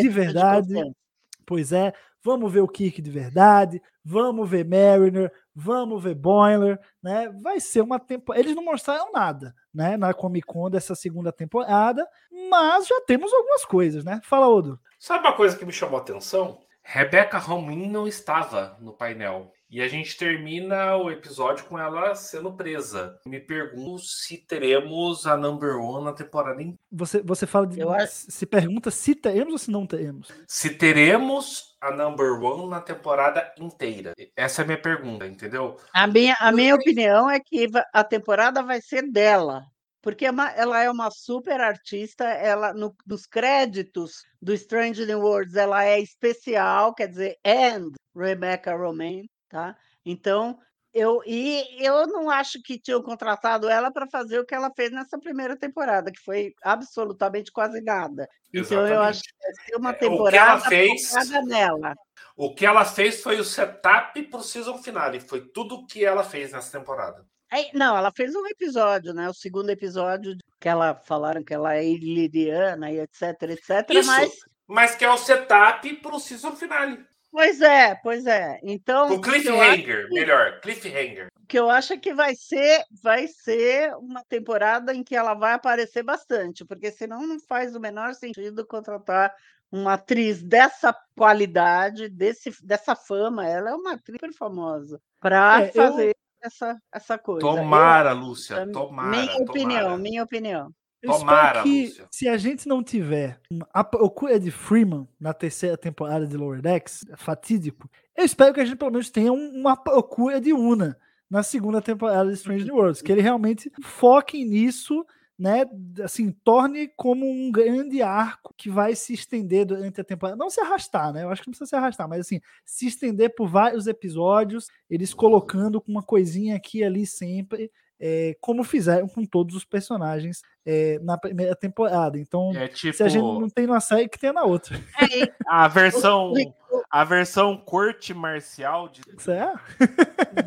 de verdade. confiança. Pois é, vamos ver o Kirk de verdade, vamos ver Mariner, vamos ver Boiler, né? Vai ser uma temporada. Eles não mostraram nada, né, na Comic Con dessa segunda temporada, mas já temos algumas coisas, né? Fala, Odo. Sabe uma coisa que me chamou a atenção? Rebecca Romijn não estava no painel. E a gente termina o episódio com ela sendo presa. Me pergunto se teremos a number one na temporada inteira. Você, você fala de. Eu acho- Se pergunta se teremos ou se não teremos. Se teremos a number one na temporada inteira. Essa é a minha pergunta, entendeu? A minha, a minha opinião é que a temporada vai ser dela, porque é ela é uma super artista, ela no- nos créditos do Strange New Worlds ela é especial, quer dizer, and Rebecca Romaine, tá? Então, eu e eu não acho que tinham contratado ela para fazer o que ela fez nessa primeira temporada, que foi absolutamente quase nada. Então, eu acho Exatamente. que vai ser uma É, o que ela temporada fez- focada nela. O que ela fez foi o setup pro season finale. Foi tudo o que ela fez nessa temporada. Aí, não, ela fez um episódio, né? O segundo episódio que ela falaram que ela é iliriana e etc, etc. Isso, Mas, mas que é o setup pro season finale. Pois é, pois é. Então, O o que eu acho cliffhanger, que- melhor, cliffhanger. o que eu acho é que vai ser, vai ser uma temporada em que ela vai aparecer bastante, porque senão não faz o menor sentido contratar uma atriz dessa qualidade, desse, dessa fama. Ela é uma atriz super famosa para É, eu- fazer essa, essa coisa. Eu- Tomara, Lúcia, é tomara. minha opinião, tomara. minha opinião. Eu Tomara, espero que Lúcia. se a gente não tiver a procura de Freeman na terceira temporada de Lower Decks, é fatídico, eu espero que a gente pelo menos tenha um- uma procura de Una na segunda temporada de Strange New Worlds, que ele realmente foque nisso, né, assim, torne como um grande arco que vai se estender durante a temporada, não se arrastar, né, eu acho que não precisa se arrastar, mas assim, se estender por vários episódios, eles colocando com uma coisinha aqui e ali sempre, é, como fizeram com todos os personagens é, na primeira temporada. Então, É tipo se a gente não tem na série, que tem na outra. a versão a versão corte marcial de Isso é?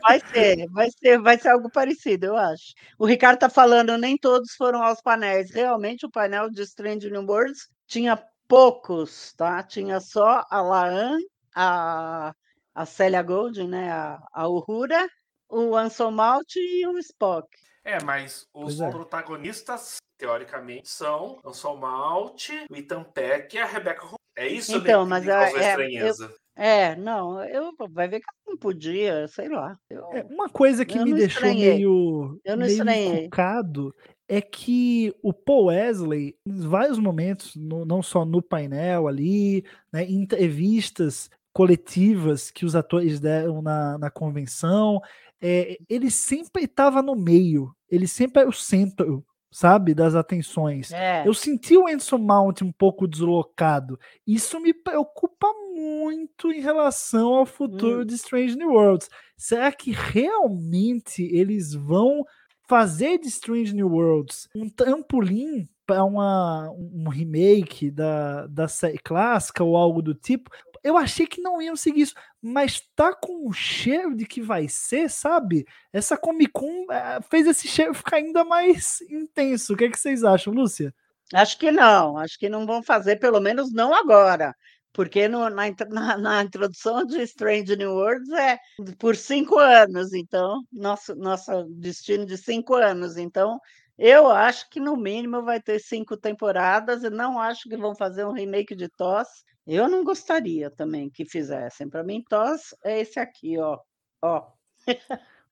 Vai ser, vai ser, vai ser algo parecido, eu acho. O Ricardo está falando, nem todos foram aos painéis. Realmente, o painel de Strange New Worlds tinha poucos, tá? Tinha só a Laan, a, a Célia Golding, né? A, a Uhura o Anson Malt e o Spock. É, mas os é. protagonistas, teoricamente, são Anson Malt, o Ethan Peck e a Rebecca. É isso Então, né, mas que me causou é- é- estranheza. É, não, eu vai ver que eu não podia, sei lá. Eu, É, uma coisa que Eu me deixou estranhei. meio, Eu não meio estranhei. encucado é que o Paul Wesley, em vários momentos, no- não só no painel ali, né, em entrevistas coletivas que os atores deram na, na convenção, é, ele sempre estava no meio, ele sempre era o centro, sabe, das atenções. é, Eu senti o Enson Mount um pouco deslocado. Isso me preocupa muito em relação ao futuro Hum. de Strange New Worlds. Será que realmente eles vão fazer de Strange New Worlds um trampolim para um remake da, da série clássica ou algo do tipo? Eu achei que não iam seguir isso, mas tá com o cheiro de que vai ser, sabe? Essa Comic Con eh, fez esse cheiro ficar ainda mais intenso. O que, é que vocês acham, Lúcia? acho que não, acho que não vão fazer, pelo menos não agora. Porque no- na, na- na introdução de Strange New Worlds é por cinco anos, então, nosso, nosso destino de cinco anos. Então, eu acho que no mínimo vai ter cinco temporadas e não acho que vão fazer um remake de TOS. Eu não gostaria também que fizessem. Para mim, TOS é esse aqui, ó. ó.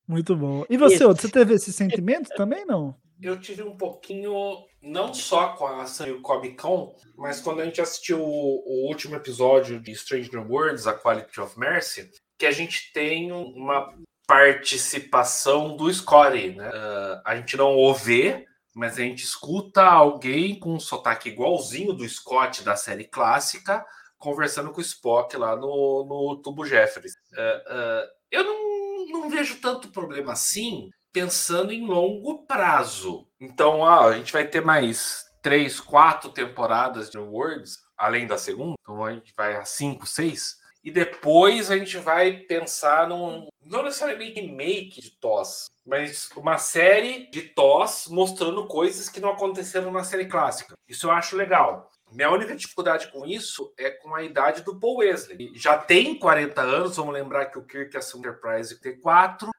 Muito bom. E você. Otto, você teve esse sentimento também, não? Eu tive um pouquinho, não só com a Diego Comic Con, mas quando a gente assistiu o, o último episódio de Strange New Worlds, A Quality of Mercy, que a gente tem uma participação do Scotty, né? Ah, a gente não o vê, mas a gente escuta alguém com um sotaque igualzinho do Scott da série clássica conversando com o Spock lá no, no tubo Jeffries. Ah, ah, eu não, não vejo tanto problema assim pensando em longo prazo. Então, a gente vai ter mais três, quatro temporadas de Worlds, além da segunda. Então a gente vai a cinco, seis. E depois a gente vai pensar num. Não necessariamente remake de TOS, mas uma série de TOS mostrando coisas que não aconteceram na série clássica. Isso eu acho legal. Minha única dificuldade com isso é com a idade do Paul Wesley. Já tem 40 anos, vamos lembrar que o Kirk assumiu Enterprise tem 4, uh,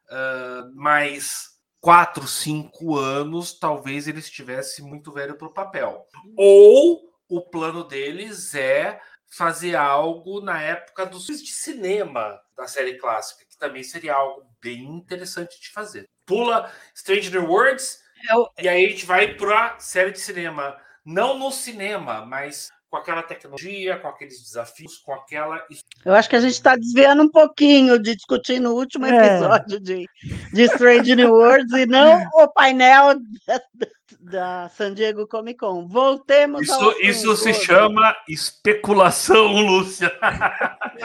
mas 4, 5 anos, talvez ele estivesse muito velho para o papel. Ou o plano deles é fazer algo na época dos de cinema da série clássica, que também seria algo bem interessante de fazer. Pula Stranger Worlds Eu- e aí a gente vai para a série de cinema. Não no cinema, mas com aquela tecnologia, com aqueles desafios, com aquela. Eu acho que a gente está desviando um pouquinho de discutir no último É. episódio de, de Strange New Worlds e não o painel da, da San Diego Comic Con. Voltemos ao Isso, isso assunto se hoje. chama especulação, Lúcia.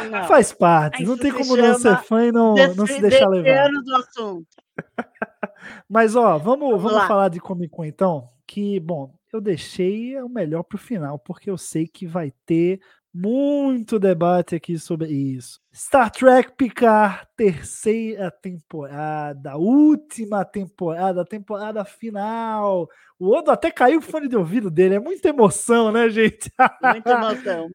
Não. Faz parte, não Isso tem como não ser fã e não, não se deixar levar. desviando do assunto. Mas ó, vamos, Vamos vamos falar de Comic Con então. Que, bom, eu deixei o melhor pro final, porque eu sei que vai ter muito debate aqui sobre isso. Star Trek Picard, terceira temporada, última temporada, temporada final. O Odo até caiu o fone de ouvido dele, é muita emoção, né, gente? Muita emoção,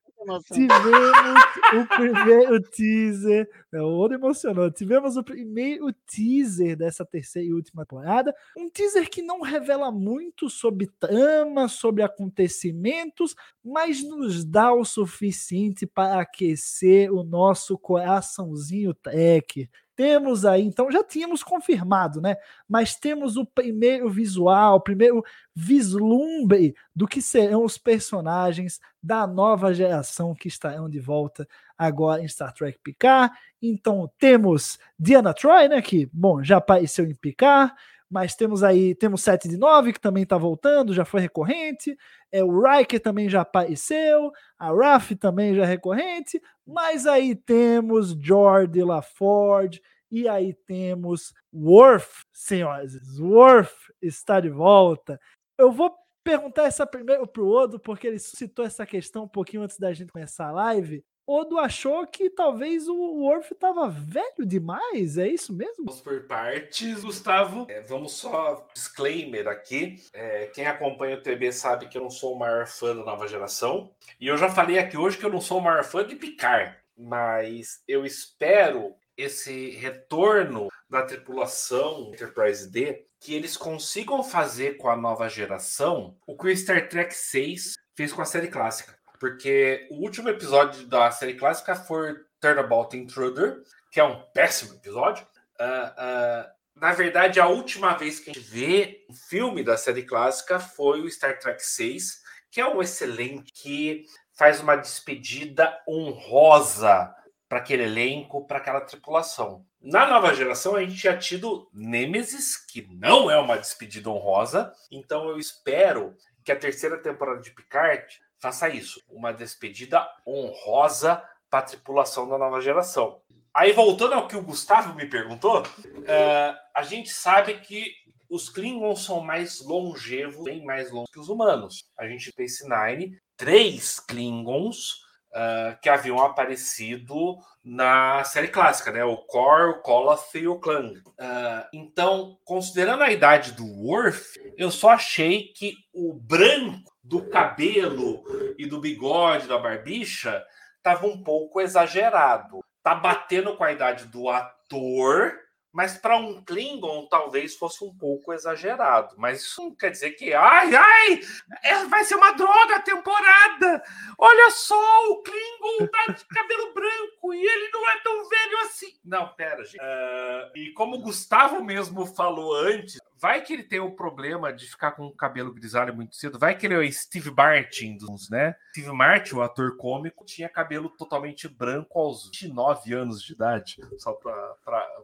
Tivemos o primeiro teaser. né, O Odo emocionou. Tivemos o primeiro teaser dessa terceira e última temporada. Um teaser que não revela muito sobre trama, sobre acontecimentos, mas nos dá o suficiente para aquecer o nosso coraçãozinho tech. Temos aí, então já tínhamos confirmado, né? Mas temos o primeiro visual, o primeiro vislumbre do que serão os personagens da nova geração que estarão de volta agora em Star Trek Picard. Então temos Diana Troy, né? Que, bom, já apareceu em Picard, mas temos aí, temos 7 de 9, que também está voltando, já foi recorrente. É, o Riker também já apareceu, a Raf também já é recorrente, mas aí temos Jordi LaForge, e aí temos Worf, senhoras, Worf está de volta. Eu vou perguntar essa primeiro pro Odo, porque ele citou essa questão um pouquinho antes da gente começar a live. Odo achou que talvez o Worf estava velho demais, é isso mesmo? Vamos por partes, Gustavo. É, vamos só disclaimer aqui. É, quem acompanha o TB sabe que eu não sou o maior fã da nova geração. E eu já falei aqui hoje que eu não sou o maior fã de Picard. Mas eu espero esse retorno da tripulação Enterprise D que eles consigam fazer com a nova geração o que o Star Trek 6 fez com a série clássica. Porque o último episódio da série clássica foi Turnabout Intruder, que é um péssimo episódio. Uh, uh, na verdade, a última vez que a gente vê um filme da série clássica foi o Star Trek 6, que é um excelente, que faz uma despedida honrosa para aquele elenco, para aquela tripulação. Na nova geração, a gente tinha tido Nemesis, que não é uma despedida honrosa, então eu espero que a terceira temporada de Picard faça isso, uma despedida honrosa para a tripulação da nova geração. Aí, voltando ao que o Gustavo me perguntou, uh, a gente sabe que os Klingons são mais longevos, bem mais longos que os humanos. A gente tem Nine, três Klingons uh, que haviam aparecido na série clássica, né? O Kor, o Koloth e o Klang. Uh, então, considerando a idade do Worf, eu só achei que o branco do cabelo e do bigode da barbicha estava um pouco exagerado. Tá batendo com a idade do ator mas para um Klingon talvez fosse um pouco exagerado. Mas isso não quer dizer que, ai, ai, é, vai ser uma droga a temporada. Olha só, o Klingon tá de cabelo branco e ele não é tão velho assim. Não, pera, gente. Uh, e como o Gustavo mesmo falou antes, vai que ele tem o problema de ficar com o cabelo grisalho muito cedo. Vai que ele é o Steve Martin, né? Steve Martin, o ator cômico, tinha cabelo totalmente branco aos 29 anos de idade. Só para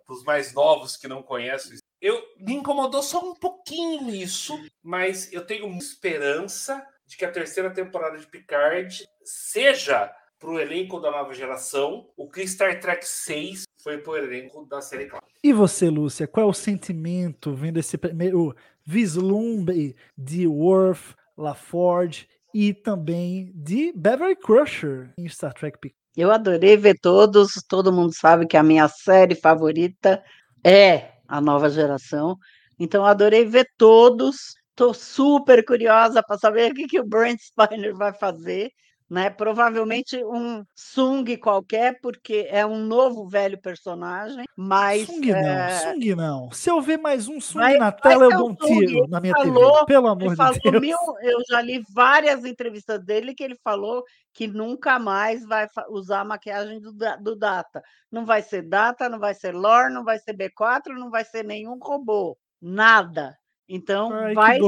os mais novos que não conhecem. Eu me incomodou só um pouquinho isso, mas eu tenho esperança de que a terceira temporada de Picard seja para o elenco da nova geração o que Star Trek 6 foi para o elenco da série clássica. E você, Lúcia, qual é o sentimento vendo esse primeiro vislumbre de Worf, LaForge e também de Beverly Crusher em Star Trek Picard? Eu adorei ver todos, todo mundo sabe que a minha série favorita é a nova geração, então adorei ver todos. Estou super curiosa para saber o que, que o Brent Spiner vai fazer né? Provavelmente um Sung qualquer, porque é um novo velho personagem, mas. Sung não, é... Sung não. Se eu ver mais um Sung vai, na tela, eu dou um tiro na minha falou, TV. Pelo amor de Deus. Mil, eu já li várias entrevistas dele que ele falou que nunca mais vai usar a maquiagem do, do Data. Não vai ser Data, não vai ser Lore, não vai ser B4, não vai ser nenhum robô. Nada. Então, Ai, vai ser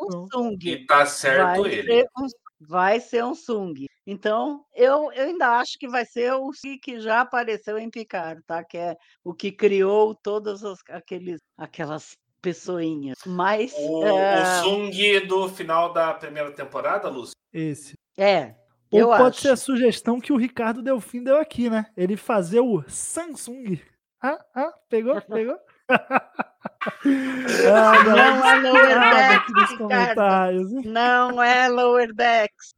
um Sung. E tá certo vai ele. Um vai ser um Sung. Então, eu, eu ainda acho que vai ser o que já apareceu em Picard, tá? Que é o que criou todas as, aqueles, aquelas pessoinhas. Mas. O, é... o Sung do final da primeira temporada, Lúcio? Esse. É. Ou pode acho. ser a sugestão que o Ricardo Delfim deu aqui, né? Ele fazer o Samsung. Ah, ah, pegou? Pegou? ah, não é Lower Decks. Não é Lower Decks.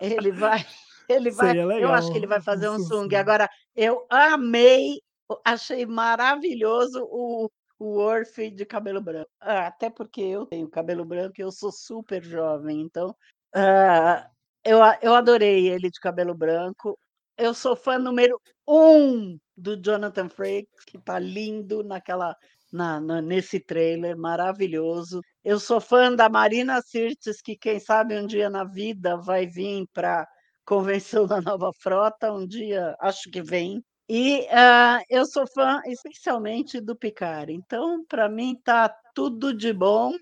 Ele vai. Ele vai. Legal, eu acho que ele vai fazer um Sung. Agora, eu amei, achei maravilhoso o, o Orfe de cabelo branco. Ah, até porque eu tenho cabelo branco e eu sou super jovem. Então, uh, eu, eu adorei ele de cabelo branco. Eu sou fã número um do Jonathan Frakes, que tá lindo naquela na, na, nesse trailer maravilhoso. Eu sou fã da Marina Sirtis, que quem sabe um dia na vida vai vir para convenção da nova frota, um dia acho que vem. E uh, eu sou fã especialmente do Picard. Então, para mim, tá tudo de bom,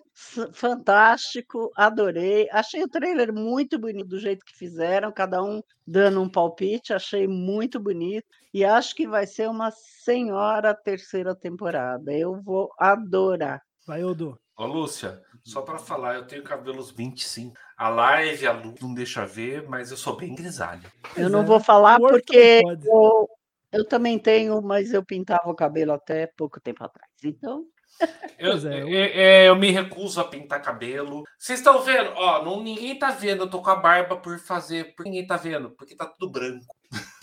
fantástico, adorei. Achei o trailer muito bonito do jeito que fizeram, cada um dando um palpite, achei muito bonito. E acho que vai ser uma senhora terceira temporada. Eu vou adorar. Vai, Odo. Ô, Lúcia, só para falar, eu tenho cabelos 25. A live, a luz não deixa ver, mas eu sou bem grisalho. Eu não vou falar porque eu, eu também tenho, mas eu pintava o cabelo até pouco tempo atrás. Então. Eu, é, eu... É, eu, me recuso a pintar cabelo. Vocês estão vendo? Ó, não, ninguém tá vendo. Eu tô com a barba por fazer. Por ninguém tá vendo, porque tá tudo branco.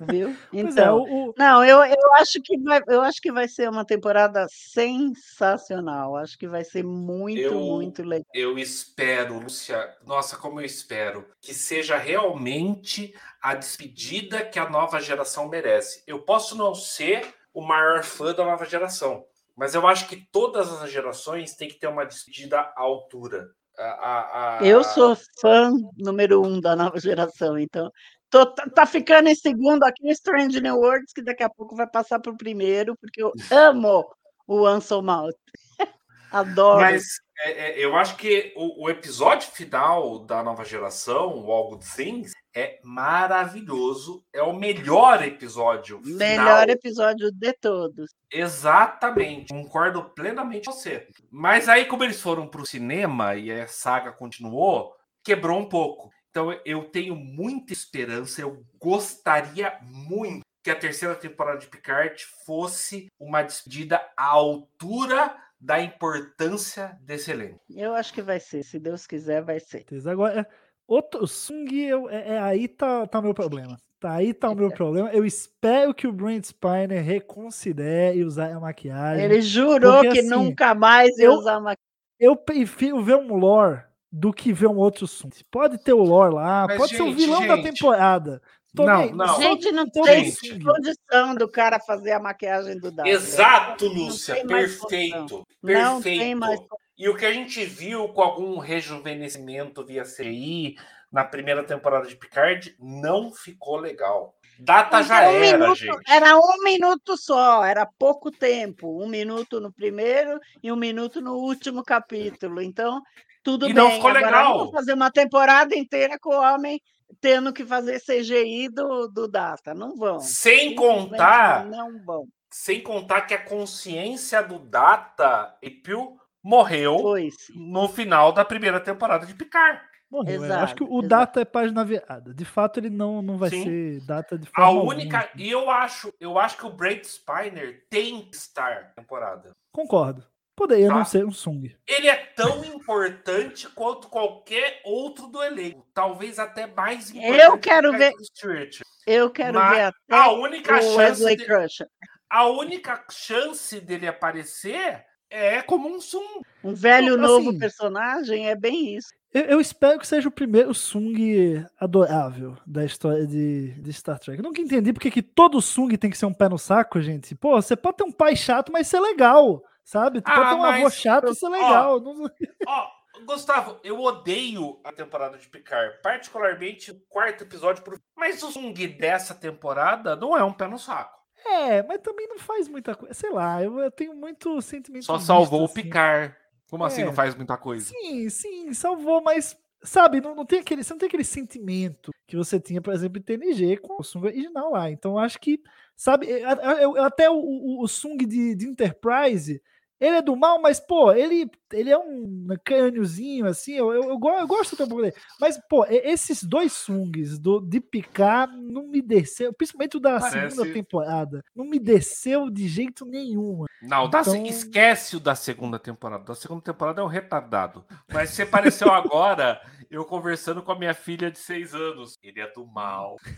Viu? Pois Então, é, o- não, eu, eu acho que vai, eu acho que vai ser uma temporada sensacional. Acho que vai ser muito, Eu- muito legal. Eu espero, Lúcia, nossa, como eu espero, que seja realmente a despedida que a nova geração merece. Eu posso não ser o maior fã da nova geração, mas eu acho que todas as gerações têm que ter uma despedida à altura. A- a- a- Eu sou fã número um da nova geração, então tô- tá, tá ficando em segundo aqui no Strange New Worlds, que daqui a pouco vai passar para o primeiro, porque eu amo o Ansel Mount. Adoro. Mas é, é, eu acho que o, o episódio final da nova geração, o All Good Things, é maravilhoso. É o melhor episódio. final. Melhor episódio de todos. Exatamente, concordo plenamente com você. Mas aí, como eles foram para o cinema e a saga continuou, quebrou um pouco. Então, eu tenho muita esperança, eu gostaria muito que a terceira temporada de Picard fosse uma despedida à altura da importância desse elenco. Eu acho que vai ser, se Deus quiser, vai ser. Agora, é, outro Sung, eu, é, é- aí tá, tá o meu problema. Tá aí tá o meu problema. Eu espero que o Brent Spiner reconsidere usar a maquiagem. Ele jurou Porque, que assim, nunca mais ia eu- usar uma. Eu prefiro ver um lore do que ver um outro Sung. Pode ter o lore lá, Mas, pode ser o gente, vilão da gente. temporada. Tô Não, nem- não. só- Gente, não tem condição do cara fazer a maquiagem do Dado. Exato, Lúcia, perfeito. Perfeito. mais E o que a gente viu com algum rejuvenescimento via CI na primeira temporada de Picard não ficou legal. Data já era um minuto, gente. Era um minuto só, era pouco tempo. Um minuto no primeiro e um minuto no último capítulo. Então, tudo E bem. não ficou Agora, legal. vamos fazer uma temporada inteira com o homem tendo que fazer CGI do, do Data. Não vão. Sem contar, Não vão. sem contar que a consciência do Data Epil morreu Pois. no final da primeira temporada de Picard. Morreu, é. Acho que o Exato, data é página virada. De fato, ele não, não vai Sim. ser data de A forma única, alguma. e eu acho, eu acho que o Brent Spiner tem que estar na temporada. Concordo. Poderia Tá. não ser um Sung. Ele é tão importante quanto qualquer outro do elenco. Talvez até mais importante. Eu quero que o ver- Stewart. Eu quero Mas ver até A única o chance Wesley de- Crusher. a única chance dele aparecer é como um sum. Um velho Não, novo assim, personagem é bem isso. Eu, eu espero que seja o primeiro Sung adorável da história de, de Star Trek. Eu nunca entendi porque que todo Sung tem que ser um pé no saco, gente. Pô, você pode ter um pai chato, mas ser legal, sabe? Tu Ah, pode ter um avô mas- chato e ser ó, legal. Não- Ó, Gustavo, eu odeio a temporada de Picard, particularmente o quarto episódio. Por... Mas o Sung dessa temporada não é um pé no saco. É, mas também não faz muita coisa. Sei lá, eu, eu tenho muito sentimento. Só misto, salvou o assim. Picard. Como assim É. não faz muita coisa? Sim, sim, salvou, mas sabe, não, não tem aquele, você não tem aquele sentimento que você tinha, por exemplo, em TNG com o Sung original lá. Então eu acho que, sabe, eu- eu- eu- até o, o, o Sung de, de Enterprise, ele é do mal, mas pô, ele, ele é um crâniozinho assim, eu, eu, eu, eu gosto do pouco dele. Mas pô, esses dois Sungs do, de Picard não me desceu, principalmente o da Parece- segunda temporada, não me desceu de jeito nenhum. Não, da- Então- esquece o da segunda temporada. Da segunda temporada é um retardado. Mas você apareceu agora, eu conversando com a minha filha de seis anos. Ele é do mal.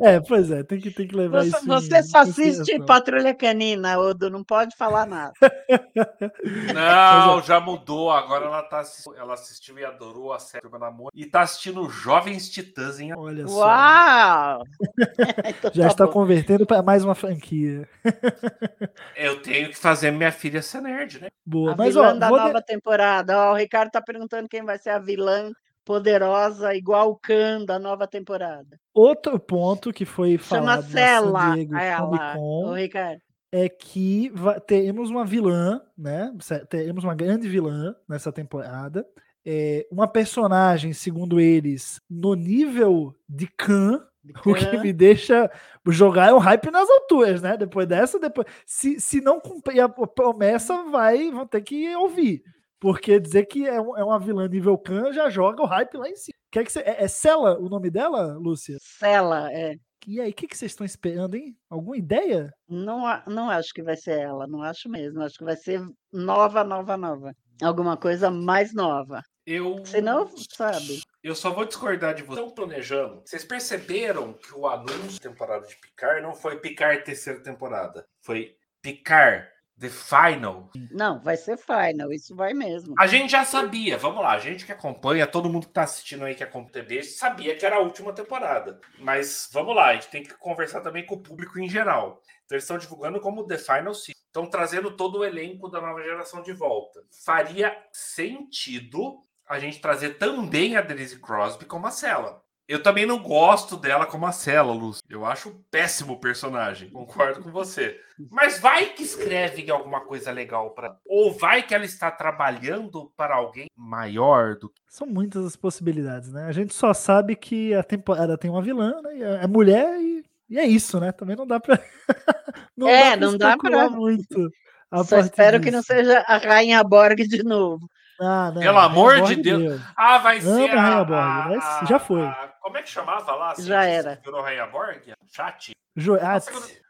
É, pois é, tem que, tem que levar Você, isso. você só assiste. Patrulha Canina, Odo, não pode falar nada. Não, já mudou. Agora ela tá ela assistiu e adorou a série da Mônica e tá assistindo Jovens Titãs em Olha só. Uau! Então Já tá está bom. convertendo para mais uma franquia. Eu tenho que fazer minha filha ser nerd, né? Boa. A Mas, ó, da vou de- nova temporada. Ó, o Ricardo tá perguntando quem vai ser a vilã poderosa, igual o Khan da nova temporada. outro ponto que foi Chama falado na San Diego ela. Comic Con Ricardo. é que teremos uma vilã, né? Teremos uma grande vilã nessa temporada. É, uma personagem, segundo eles, no nível de Khan, o que me deixa jogar é o hype nas alturas, né? Depois dessa, depois. Se, se não cumprir a promessa, vai, vão ter que ouvir. Porque dizer que é, um- é uma vilã nível Khan já joga o hype lá em cima. Quer que você, é, é Cela o nome dela, Lúcia? Cela, é. E aí, o que, que vocês estão esperando, hein? Alguma ideia? Não, não acho que vai ser ela, não acho mesmo. Acho que vai ser nova, nova, nova. Alguma coisa mais nova. Eu. Senão, sabe? Eu só vou discordar de vocês. Estão planejando. Vocês perceberam que o anúncio da temporada de Picard não foi Picard terceira temporada. Foi Picard The Final. Não, vai ser final, isso vai mesmo. A gente já sabia, vamos lá, a gente que acompanha, todo mundo que tá assistindo aí que acompanha TV, sabia que era a última temporada. Mas vamos lá, a gente tem que conversar também com o público em geral. Então eles estão divulgando como The Final Season. Estão trazendo todo o elenco da nova geração de volta. Faria sentido a gente trazer também a Denise Crosby como a Cela. Eu também não gosto dela como a Cela, Lúcio. Eu acho um péssimo personagem. Concordo com você. Mas vai que escreve alguma coisa legal para, ou vai que ela está trabalhando para alguém maior do que São muitas as possibilidades, né? A gente só sabe que a temporada tem uma vilã, né? E É mulher e, e é isso, né? Também não dá pra. É, não dá pra- muito. Só espero que não disso. seja a Rainha Borg de novo. Ah, não, Pelo amor de Deus. mesmo. Ah, vai Amo ser a a, Borg, a- mas a- já foi. a- como é que chamava lá? a Já era. Virou Rainha Borg? Chat? Ah,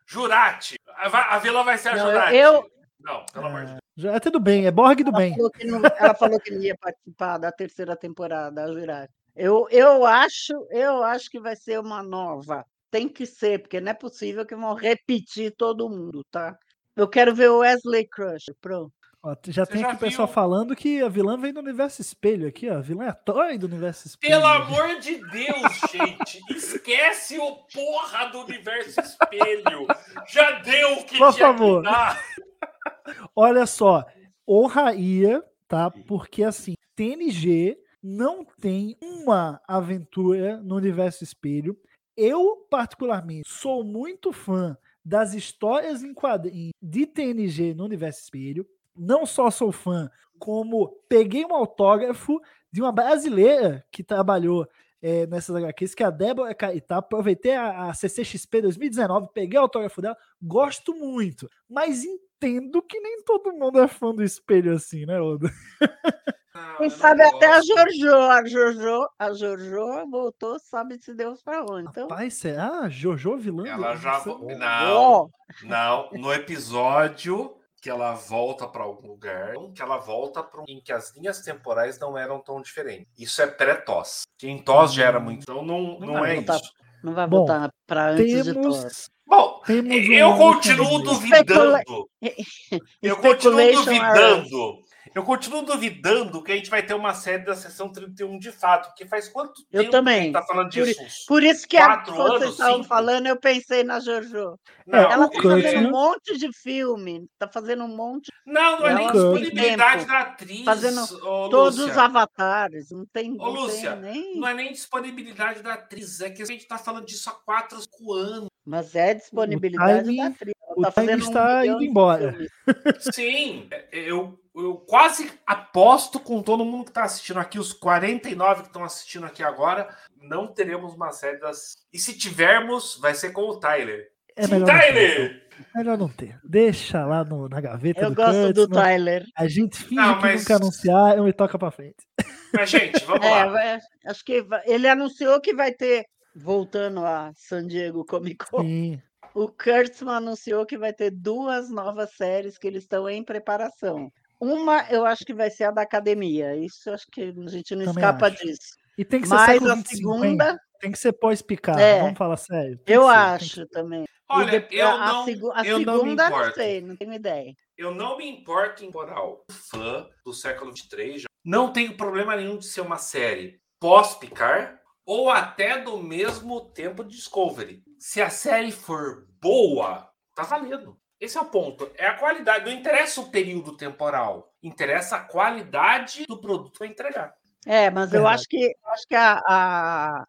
Jurati. A, va- a vilã vai ser a Não, Jurati. eu- Não, pelo amor de Deus. já, é tudo bem, é Borg do Ela bem. falou, não, ela falou que não ia participar da terceira temporada, a Jurati. Eu, eu acho, eu acho que vai ser uma nova. Tem que ser, porque não é possível que vão repetir todo mundo, tá? Eu quero ver o Wesley Crusher, pronto. Ó, já Você tem já aqui o pessoal falando que a vilã vem do universo espelho aqui, ó. A vilã é a Toy do universo espelho. Pelo amor de Deus, gente. Esquece o porra do universo espelho. Já deu o que Por tinha favor. que dar. Olha só, honraria, tá? Porque assim, TNG não tem uma aventura no universo espelho. Eu, particularmente, sou muito fã das histórias em quadrinhos de TNG no universo espelho. Não só sou fã, como peguei um autógrafo de uma brasileira que trabalhou eh, nessas HQs, que é a Débora Caetá. Aproveitei a, a CCXP 2019, peguei o autógrafo dela, gosto muito, mas entendo que nem todo mundo é fã do espelho assim, né? Não, Quem sabe até a. Jojo, a Jojo, a Jojo voltou, sabe se Deus para onde. Então, Rapaz, será? Jojo vilã? Ela já. Não, não. No episódio que ela volta para algum lugar, que ela volta para um em que as linhas temporais não eram tão diferentes. Isso é pré-TOS. Que em TOS já era muito. Então não, não vai é voltar isso. não vai Bom, voltar para antes de. Temos, Bom, temos um eu continuo duvidando. Eu continuo duvidando. Eu continuo duvidando que a gente vai ter uma série da sessão 31 de fato. Porque faz quanto Eu tempo também. que a gente tá falando Por- disso? Por isso que a, Quatro quando anos, vocês estavam cinco? falando, eu pensei na Jojo. Não, Ela tá Kurt, fazendo né? um monte de filme, tá fazendo um monte, não, não é nem disponibilidade tempo. da atriz. Fazendo ô, todos Lúcia. os avatares, não tem, Ô, não Lúcia, tem nem. Não é nem disponibilidade da atriz, é que a gente tá falando disso há 4, 5 anos. Mas é disponibilidade timing- da atriz. Ela o tá um está milhão indo embora. Sim, eu, eu quase aposto com todo mundo que tá assistindo aqui, os 49 que estão assistindo aqui agora, não teremos uma série das. E se tivermos, vai ser com o Tyler. É melhor não, ter, Tyler! melhor não ter. Deixa lá no- na gaveta Eu do gosto do. Tyler. A gente finge Não, que mas- nunca anunciar e toca pra frente. Mas, gente, vamos É, lá. acho que ele anunciou que vai ter, voltando a San Diego Comic Con, Sim. o Kurtzman anunciou que vai ter duas novas séries que eles estão em preparação. Uma, eu acho que vai ser a da academia. Isso acho que a gente não Também escapa acho. disso. E tem que ser Mas a 25, hein? segunda, Tem que ser pós-picar. É. Vamos falar sério. Tem eu ser, acho também. Olha, depois- eu a, não, segu- a eu não me segunda, não importo. sei, não tenho ideia. Eu não me importo em moral. Fã do século XXIII. já- Não tenho problema nenhum de ser uma série pós-picar ou até do mesmo tempo de Discovery. Se a série for boa, tá valendo. Esse é o ponto. É a qualidade. Não interessa o período temporal. Interessa a qualidade do produto a entregar. É, mas eu acho que acho que a,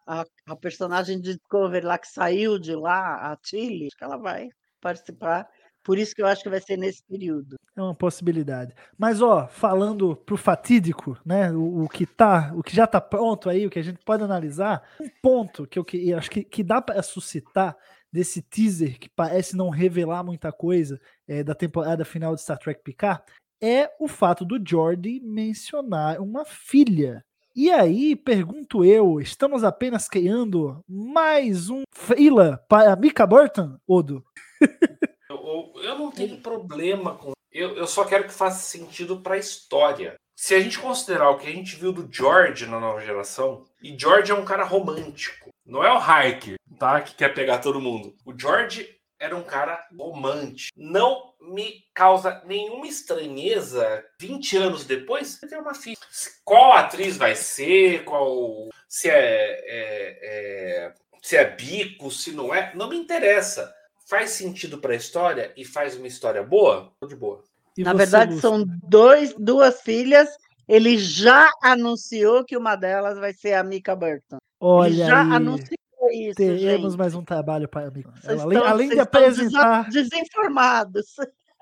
a, a personagem de Discovery lá que saiu de lá, a Tilly, acho que ela vai participar. Por isso que eu acho que vai ser nesse período. É uma possibilidade. Mas, ó, falando pro fatídico, né? O, o que tá, o que já tá pronto aí, o que a gente pode analisar, um ponto que eu que, acho que, que dá para suscitar desse teaser que parece não revelar muita coisa é, da temporada final de Star Trek Picard é o fato do Jordi mencionar uma filha. E aí, pergunto eu, estamos apenas criando mais um frila para Mika Burton, Odo? Eu, eu- eu não tenho problema com. Eu, eu só quero que faça sentido para a história. se a gente considerar o que a gente viu do George na nova geração, e George é um cara romântico, não é o Hiker, tá? Que quer pegar todo mundo. O George era um cara romântico. Não me causa nenhuma estranheza 20 anos depois ter uma filha. Qual atriz vai ser? Qual. Se é, é, é se é bico, se não é, não me interessa. Faz sentido para a história e faz uma história boa? Tô de boa. E Na você, verdade, Lúcia? são dois, duas filhas. Ele já anunciou que uma delas vai ser a Mika Burton. Ele Olha já aí, anunciou isso, teremos gente. mais um trabalho para mim. Vocês Além, estão- além de apresentar, desinformados.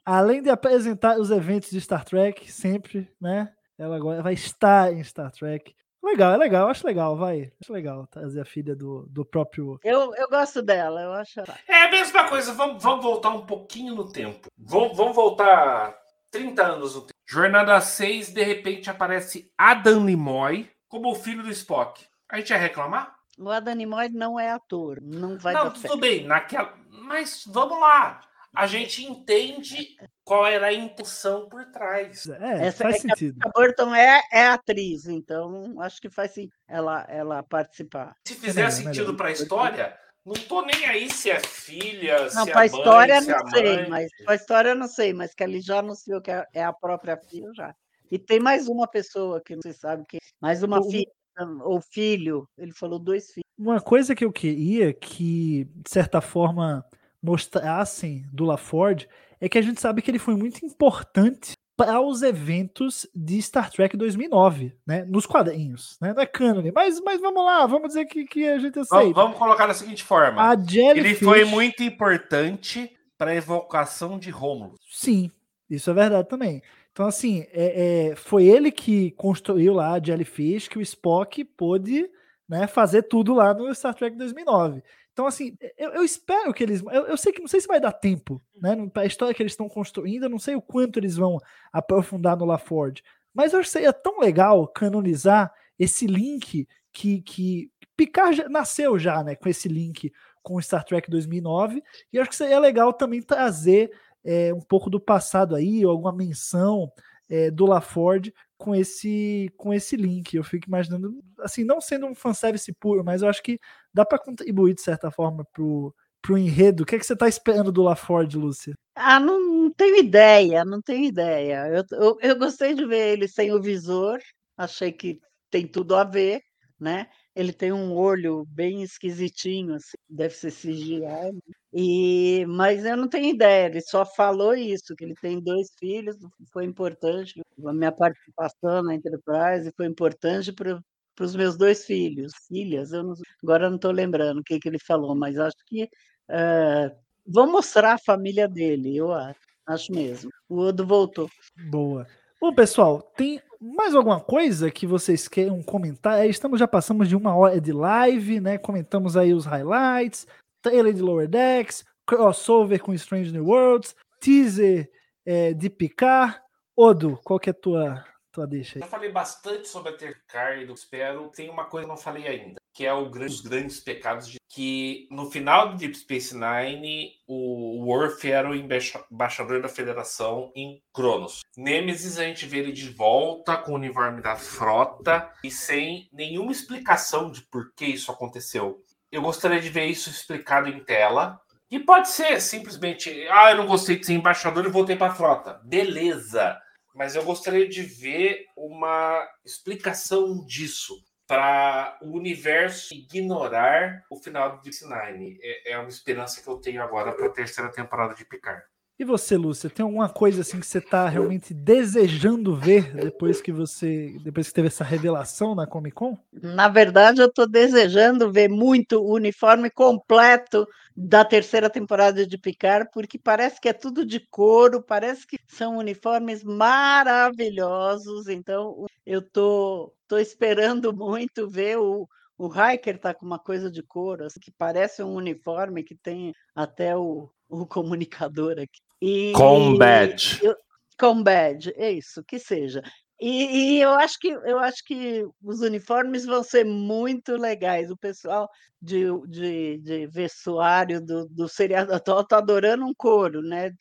além de apresentar os eventos de Star Trek, sempre, né? Ela agora vai estar em Star Trek. Legal, é legal, acho legal, vai. Acho legal trazer a filha do, do próprio. Eu, eu gosto dela, eu acho. É a mesma coisa, vamos, vamos voltar um pouquinho no tempo. Vamos, vamos voltar 30 anos no tempo. Jornada 6, de repente aparece Adam Nimoy como o filho do Spock. A gente ia reclamar? O Adam Nimoy não é ator, não vai Não, dar tudo certo. bem, naquela. Mas vamos lá. A gente entende qual era a intenção por trás. É, Essa faz é que sentido. A Burton é, é atriz, então acho que faz sim ela, ela participar. Se fizer melhor, sentido para a história, não tô nem aí se é filha, Não, se é para a mãe, história se é não sei, mãe. mas para a história eu não sei, mas que ele já anunciou que é é a própria filha já. E tem mais uma pessoa que não se sabe quem, mais uma O- filha ou filho. Ele falou dois filhos. Uma coisa que eu queria que, de certa forma, mostrassem do LaFord é que a gente sabe que ele foi muito importante para os eventos de Star Trek 2009, né? Nos quadrinhos, né? Não é cânone, mas, mas vamos lá, vamos dizer que, que a gente aceita. vamos colocar da seguinte forma. A Ele Jellyfish, foi muito importante para a evocação de Rômulo. Sim, isso é verdade também. Então, assim, é, é, foi ele que construiu lá a Jellyfish, que o Spock pôde né, fazer tudo lá no Star Trek 2009. Então, assim, eu, eu espero que eles. Eu, eu sei que não sei se vai dar tempo, né? Para a história que eles estão construindo, eu não sei o quanto eles vão aprofundar no LaForge. Mas eu acho que seria tão legal canonizar esse link que, que Picard já- nasceu já, né? Com esse link com Star Trek 2009. E acho que seria legal também trazer é, um pouco do passado aí, ou alguma menção é, do LaForge com esse, com esse link. Eu fico imaginando, assim, não sendo um fanservice puro, mas eu acho que dá para contribuir de certa forma pro, pro enredo. O que, é que você tá esperando do LaForge, Lúcia? Ah, não, não tenho ideia, não tenho ideia. Eu, eu, eu gostei de ver ele sem o visor, achei que tem tudo a ver, né? Ele tem um olho bem esquisitinho, assim, deve ser CGI, né? e, mas eu não tenho ideia, ele só falou isso, que ele tem dois filhos, foi importante, a minha participação na Enterprise foi importante para os meus dois filhos, filhas, eu não, agora não estou lembrando o que, que ele falou, mas acho que eh, vão mostrar a família dele, eu acho, acho mesmo. O Odo voltou. Boa. Bom, pessoal, tem mais alguma coisa que vocês queiram comentar? É, Estamos já passamos de uma hora de live, né? Comentamos aí os highlights, trailer de Lower Decks, crossover com Strange New Worlds, teaser é, de Picard. Odo, qual que é a tua, tua deixa aí? Já falei bastante sobre a Tercar e do Espero. Tem uma coisa que eu não falei ainda, que é o grande, os grandes pecados de que no final do Deep Space Nine, o Worf era o embaixa- embaixador da Federação em Cronos. Nemesis, a gente vê ele de volta com o uniforme da frota e sem nenhuma explicação de por que isso aconteceu. Eu gostaria de ver isso explicado em tela. E pode ser simplesmente, ah, eu não gostei de ser embaixador e voltei para a frota. Beleza mas eu gostaria de ver uma explicação disso para o universo ignorar o final do Deep Nine. É, é uma esperança que eu tenho agora para a terceira temporada de Picard. E você, Lúcia, tem alguma coisa assim que você tá realmente desejando ver depois que você, depois que teve essa revelação na Comic Con? Na verdade, eu estou desejando ver muito o uniforme completo da terceira temporada de Picard, porque parece que é tudo de couro, parece que são uniformes maravilhosos. Então, eu tô, tô esperando muito ver o, o Hiker tá com uma coisa de couro, assim, que parece um uniforme que tem até o, o comunicador aqui. E, Combat. eu- Combat, é isso, que seja. E, e eu acho que eu acho que os uniformes vão ser muito legais. O pessoal de, de, de vestuário do, do seriado atual está adorando um couro, né?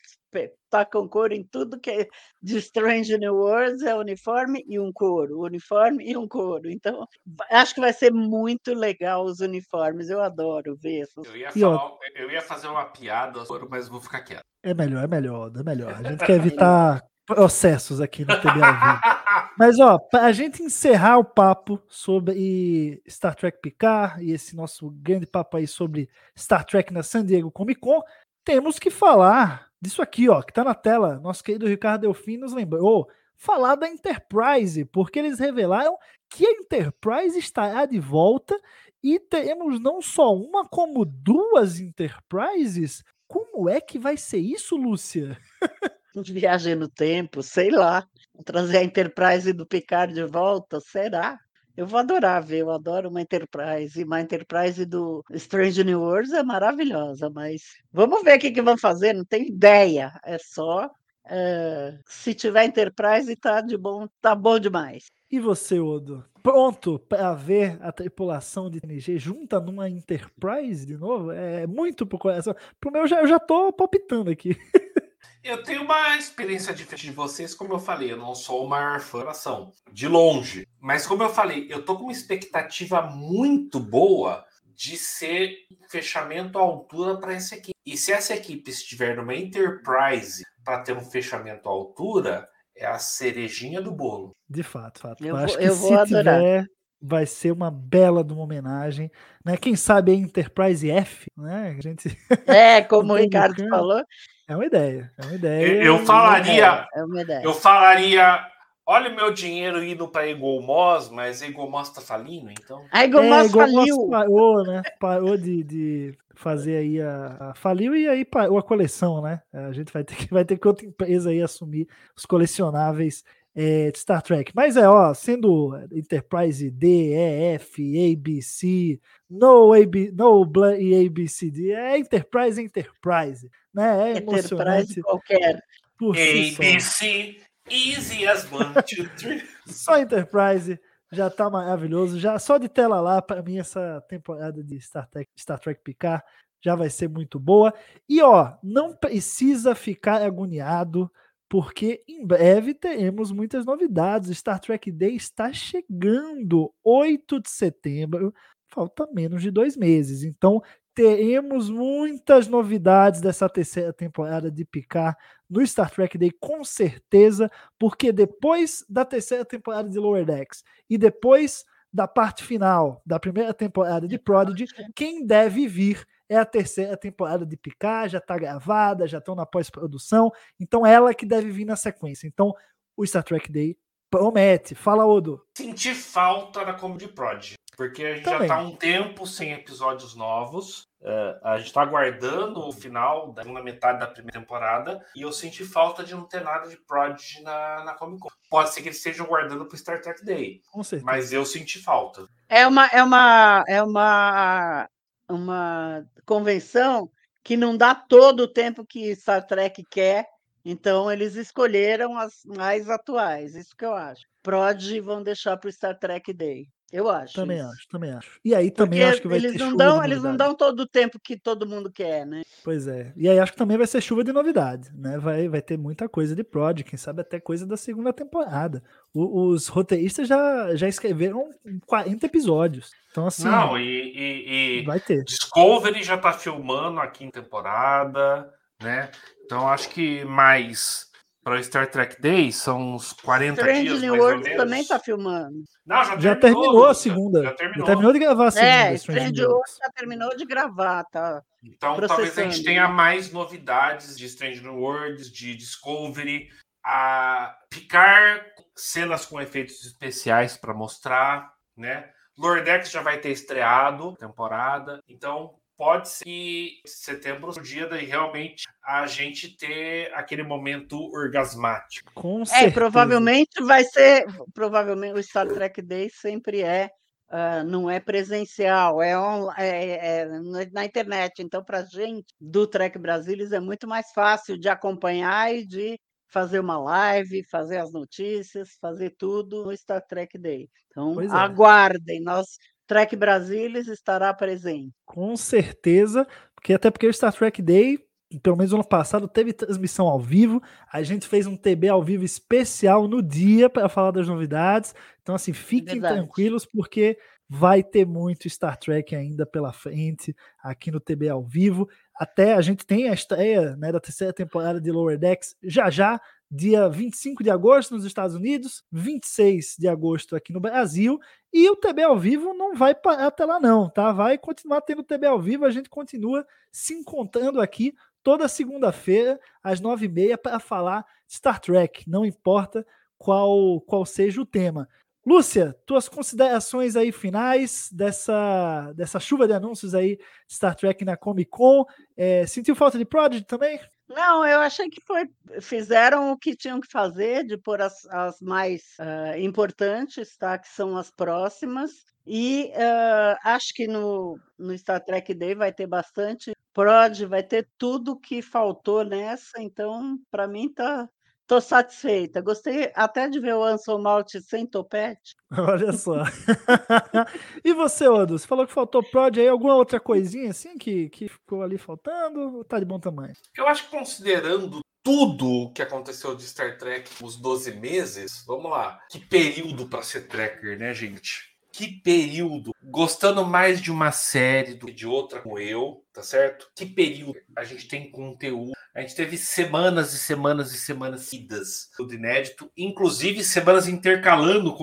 Tacam couro em tudo que é de Strange New Worlds, é uniforme e um couro, uniforme e um couro. Então, acho que vai ser muito legal os uniformes, eu adoro ver essas Eu ia, falar- eu ia fazer uma piada, mas vou ficar quieto. É melhor, é melhor, é melhor. A gente quer evitar processos aqui no TB ao vivo. Mas, ó, para a gente encerrar o papo sobre Star Trek Picard e esse nosso grande papo aí sobre Star Trek na San Diego Comic Con, temos que falar disso aqui, ó, que tá na tela. Nosso querido Ricardo Delfim nos lembrou. Falar da Enterprise, porque eles revelaram que a Enterprise estará de volta e teremos não só uma, como duas Enterprises. Como é que vai ser isso, Lúcia? viagem no tempo, sei lá. Trazer a Enterprise do Picard de volta, será? Eu vou adorar ver, eu adoro uma Enterprise. Uma Enterprise do Strange New Worlds é maravilhosa, mas vamos ver o que, que vão fazer, não tenho ideia. É só. eh, se tiver Enterprise, tá de bom, tá bom demais. E você, Odo? Pronto para ver a tripulação de TNG junta numa Enterprise de novo? É muito pro coração. Pro meu, já, eu já tô palpitando aqui. Eu tenho uma experiência diferente de vocês, como eu falei, eu não sou o maior fã da ação, de longe. Mas como eu falei, eu tô com uma expectativa muito boa de ser um fechamento à altura para essa equipe. E se essa equipe estiver numa Enterprise para ter um fechamento à altura, é a cerejinha do bolo. De fato, fato. Eu acho vou- que eu se vou adorar. tiver, vai ser uma bela de uma homenagem. Né? Quem sabe a Enterprise F, né? A gente... É, como o Ricardo falou, É uma ideia. É uma ideia. Eu, eu falaria, é uma ideia. eu falaria, olha o meu dinheiro indo para Eagle Moss, mas Eagle Moss tá falindo, então. A É, o nosso faliu. parou, né? Parou de, de fazer aí a, a- Faliu e aí parou a coleção, né? A gente vai ter que, vai ter que outra empresa aí assumir os colecionáveis é, de Star Trek. Mas é, ó, sendo Enterprise D, E, F, A, B, C, no, A, B, no Bla- e A, B, C, D, é Enterprise, Enterprise, né? É Enterprise emocionante qualquer. por si. ABC, easy as one, two, three. Só Enterprise já tá maravilhoso. Já só de tela lá, para mim, essa temporada de Star Trek, Star Trek Picard já vai ser muito boa. E ó, não precisa ficar agoniado, porque em breve teremos muitas novidades. Star Trek Day está chegando, 8 de setembro. Falta menos de dois meses. Então, teremos muitas novidades dessa terceira temporada de Picard no Star Trek Day, com certeza, porque depois da terceira temporada de Lower Decks e depois da parte final da primeira temporada de Prodigy, quem deve vir é a terceira temporada de Picard, já está gravada, já estão na pós-produção, então ela que deve vir na sequência. Então, o Star Trek Day promete. Fala, Odo. Senti falta da Comedy Prod, porque a gente Também. já tá há um tempo sem episódios novos. É, a gente tá aguardando o final da segunda metade da primeira temporada e eu senti falta de não ter nada de Prod na, na Comic Con. Pode ser que eles estejam guardando pro Star Trek Day, Com certeza. mas eu senti falta. É uma, é uma, é uma, uma convenção que não dá todo o tempo que Star Trek quer, então eles escolheram as mais atuais, isso que eu acho. Prod vão deixar para o Star Trek Day, eu acho. Também isso. acho, também acho. E aí também Porque acho que vai eles ter não chuva dão, de eles não dão todo o tempo que todo mundo quer, né? Pois é. E aí acho que também vai ser chuva de novidade, né? Vai, vai ter muita coisa de prod, quem sabe até coisa da segunda temporada. O- os roteiristas já, já escreveram 40 episódios. Então, assim, Não, e, e- e vai ter. Discovery já tá filmando a quinta temporada, né? Então acho que mais para o Star Trek Day são uns 40 Strange dias New menos. também está filmando. Não, já, Já terminou a Lúcia, segunda. Já Já terminou. terminou de gravar a segunda. É, Strange New Worlds Worlds. já terminou de gravar, tá? Então talvez a gente tenha mais novidades de Strange New Worlds, de Discovery, a picar cenas com efeitos especiais para mostrar, né? Lordex já vai ter estreado temporada, então pode ser que setembro dia de realmente a gente ter aquele momento orgasmático. Com É, certeza. provavelmente vai ser. Provavelmente o Star Trek Day sempre é. ah, não é presencial, é, on- é- é na- internet. Então, para a gente do Trek Brasilis é muito mais fácil de acompanhar e de fazer uma live, fazer as notícias, fazer tudo no Star Trek Day. Então, é. aguardem, nós Trek Brasilis estará presente. Com certeza, porque até porque o Star Trek Day pelo menos ano passado, teve transmissão ao vivo. A gente fez um TB ao vivo especial no dia para falar das novidades. Então, assim, fiquem Verdade. tranquilos, porque vai ter muito Star Trek ainda pela frente aqui no TB ao vivo. Até a gente tem a estreia né, da terceira temporada de Lower Decks já já, dia 25 de agosto nos Estados Unidos, 26 de agosto aqui no Brasil. E o TB ao vivo não vai até lá, não, tá? Vai continuar tendo TB ao vivo, a gente continua se encontrando aqui toda segunda-feira, às nove e meia, para falar Star Trek, não importa qual, qual seja o tema. Lúcia, tuas considerações aí finais dessa, dessa chuva de anúncios aí de Star Trek na Comic Con. É, sentiu falta de Prodigy também? Não, eu achei que foi, fizeram o que tinham que fazer, de pôr as, as mais ah, importantes, tá? Que são as próximas. E ah, acho que no, no Star Trek Day vai ter bastante prod, vai ter tudo que faltou nessa, então, para mim, tá. Tô satisfeita. Gostei até de ver o Anson Malt sem topete. Olha só. e você, Odo? Você falou que faltou prod aí, alguma outra coisinha assim que, que ficou ali faltando? Ou tá de bom tamanho? Eu acho que considerando tudo o que aconteceu de Star Trek nos 12 meses, vamos lá. Que período para ser tracker, né, gente? Que período. Gostando mais de uma série do que de outra como eu, tá certo? Que período a gente tem conteúdo. A gente teve semanas e semanas e semanas seguidas de inédito, inclusive semanas intercalando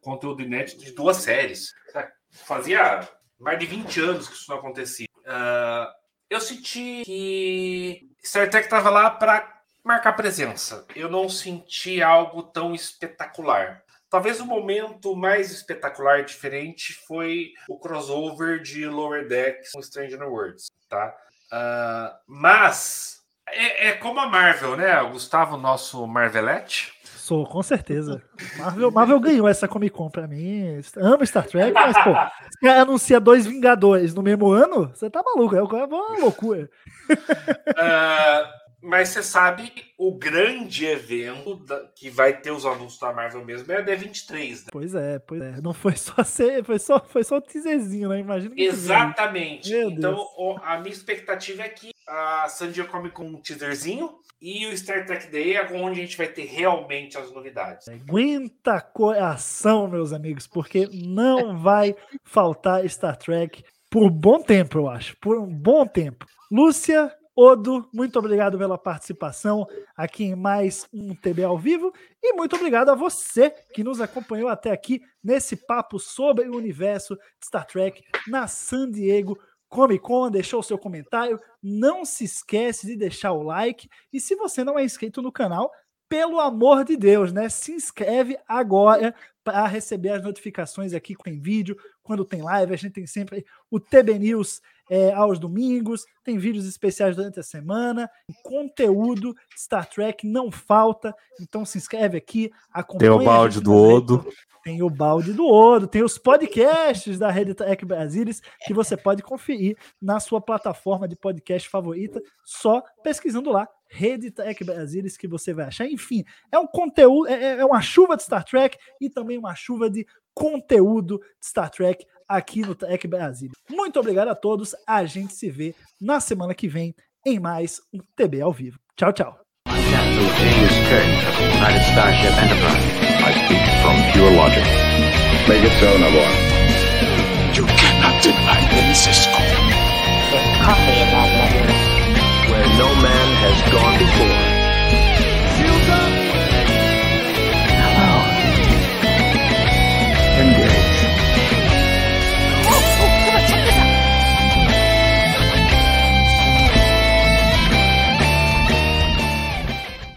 conteúdo inédito de duas séries. Fazia mais de 20 anos que isso não acontecia. Ah, eu senti que Star Trek estava lá para marcar presença. Eu não senti algo tão espetacular. Talvez o momento mais espetacular e diferente foi o crossover de Lower Decks com Stranger Worlds, tá? Ah, mas é, é como a Marvel, né? O Gustavo, nosso Marvelette. Sou, com certeza. Marvel, Marvel ganhou essa Comic Con pra mim. Amo Star Trek, mas, pô, se cara anuncia dois Vingadores no mesmo ano, você tá maluco. É uma loucura. Ah, mas você sabe, o grande evento da- que vai ter os anúncios da Marvel mesmo é a D23, né? Pois é, pois é. Não foi só ser, foi só, foi só o teaserzinho, né? Imagina que Exatamente. Então, o- a minha expectativa é que a San Diego Comic Con um teaserzinho e o Star Trek Day é onde a gente vai ter realmente as novidades. Aguenta coração, meus amigos, porque não vai faltar Star Trek por um bom tempo, eu acho. Por um bom tempo. Lúcia, Odo, muito obrigado pela participação aqui em mais um TB ao vivo. E muito obrigado a você que nos acompanhou até aqui nesse papo sobre o universo de Star Trek na San Diego Comic Con, deixou o seu comentário. Não se esquece de deixar o like. E se você não é inscrito no canal, pelo amor de Deus, né? Se inscreve agora para receber as notificações aqui com vídeo, quando tem live. A gente tem sempre o TB News é, aos domingos, tem vídeos especiais durante a semana, conteúdo Star Trek não falta. Então se inscreve aqui, acompanha. Tem o balde do Odo. tem o balde do Odo, tem os podcasts da Rede Tech Brasilis que você pode conferir na sua plataforma de podcast favorita, só pesquisando lá Rede Tech Brasilis que você vai achar. Enfim, é um conteúdo, é, é uma chuva de Star Trek e também uma chuva de conteúdo de Star Trek aqui no Tech Brasil. Muito obrigado a todos. A gente se vê na semana que vem em mais um TB ao vivo. Tchau, tchau. Where no man has gone before.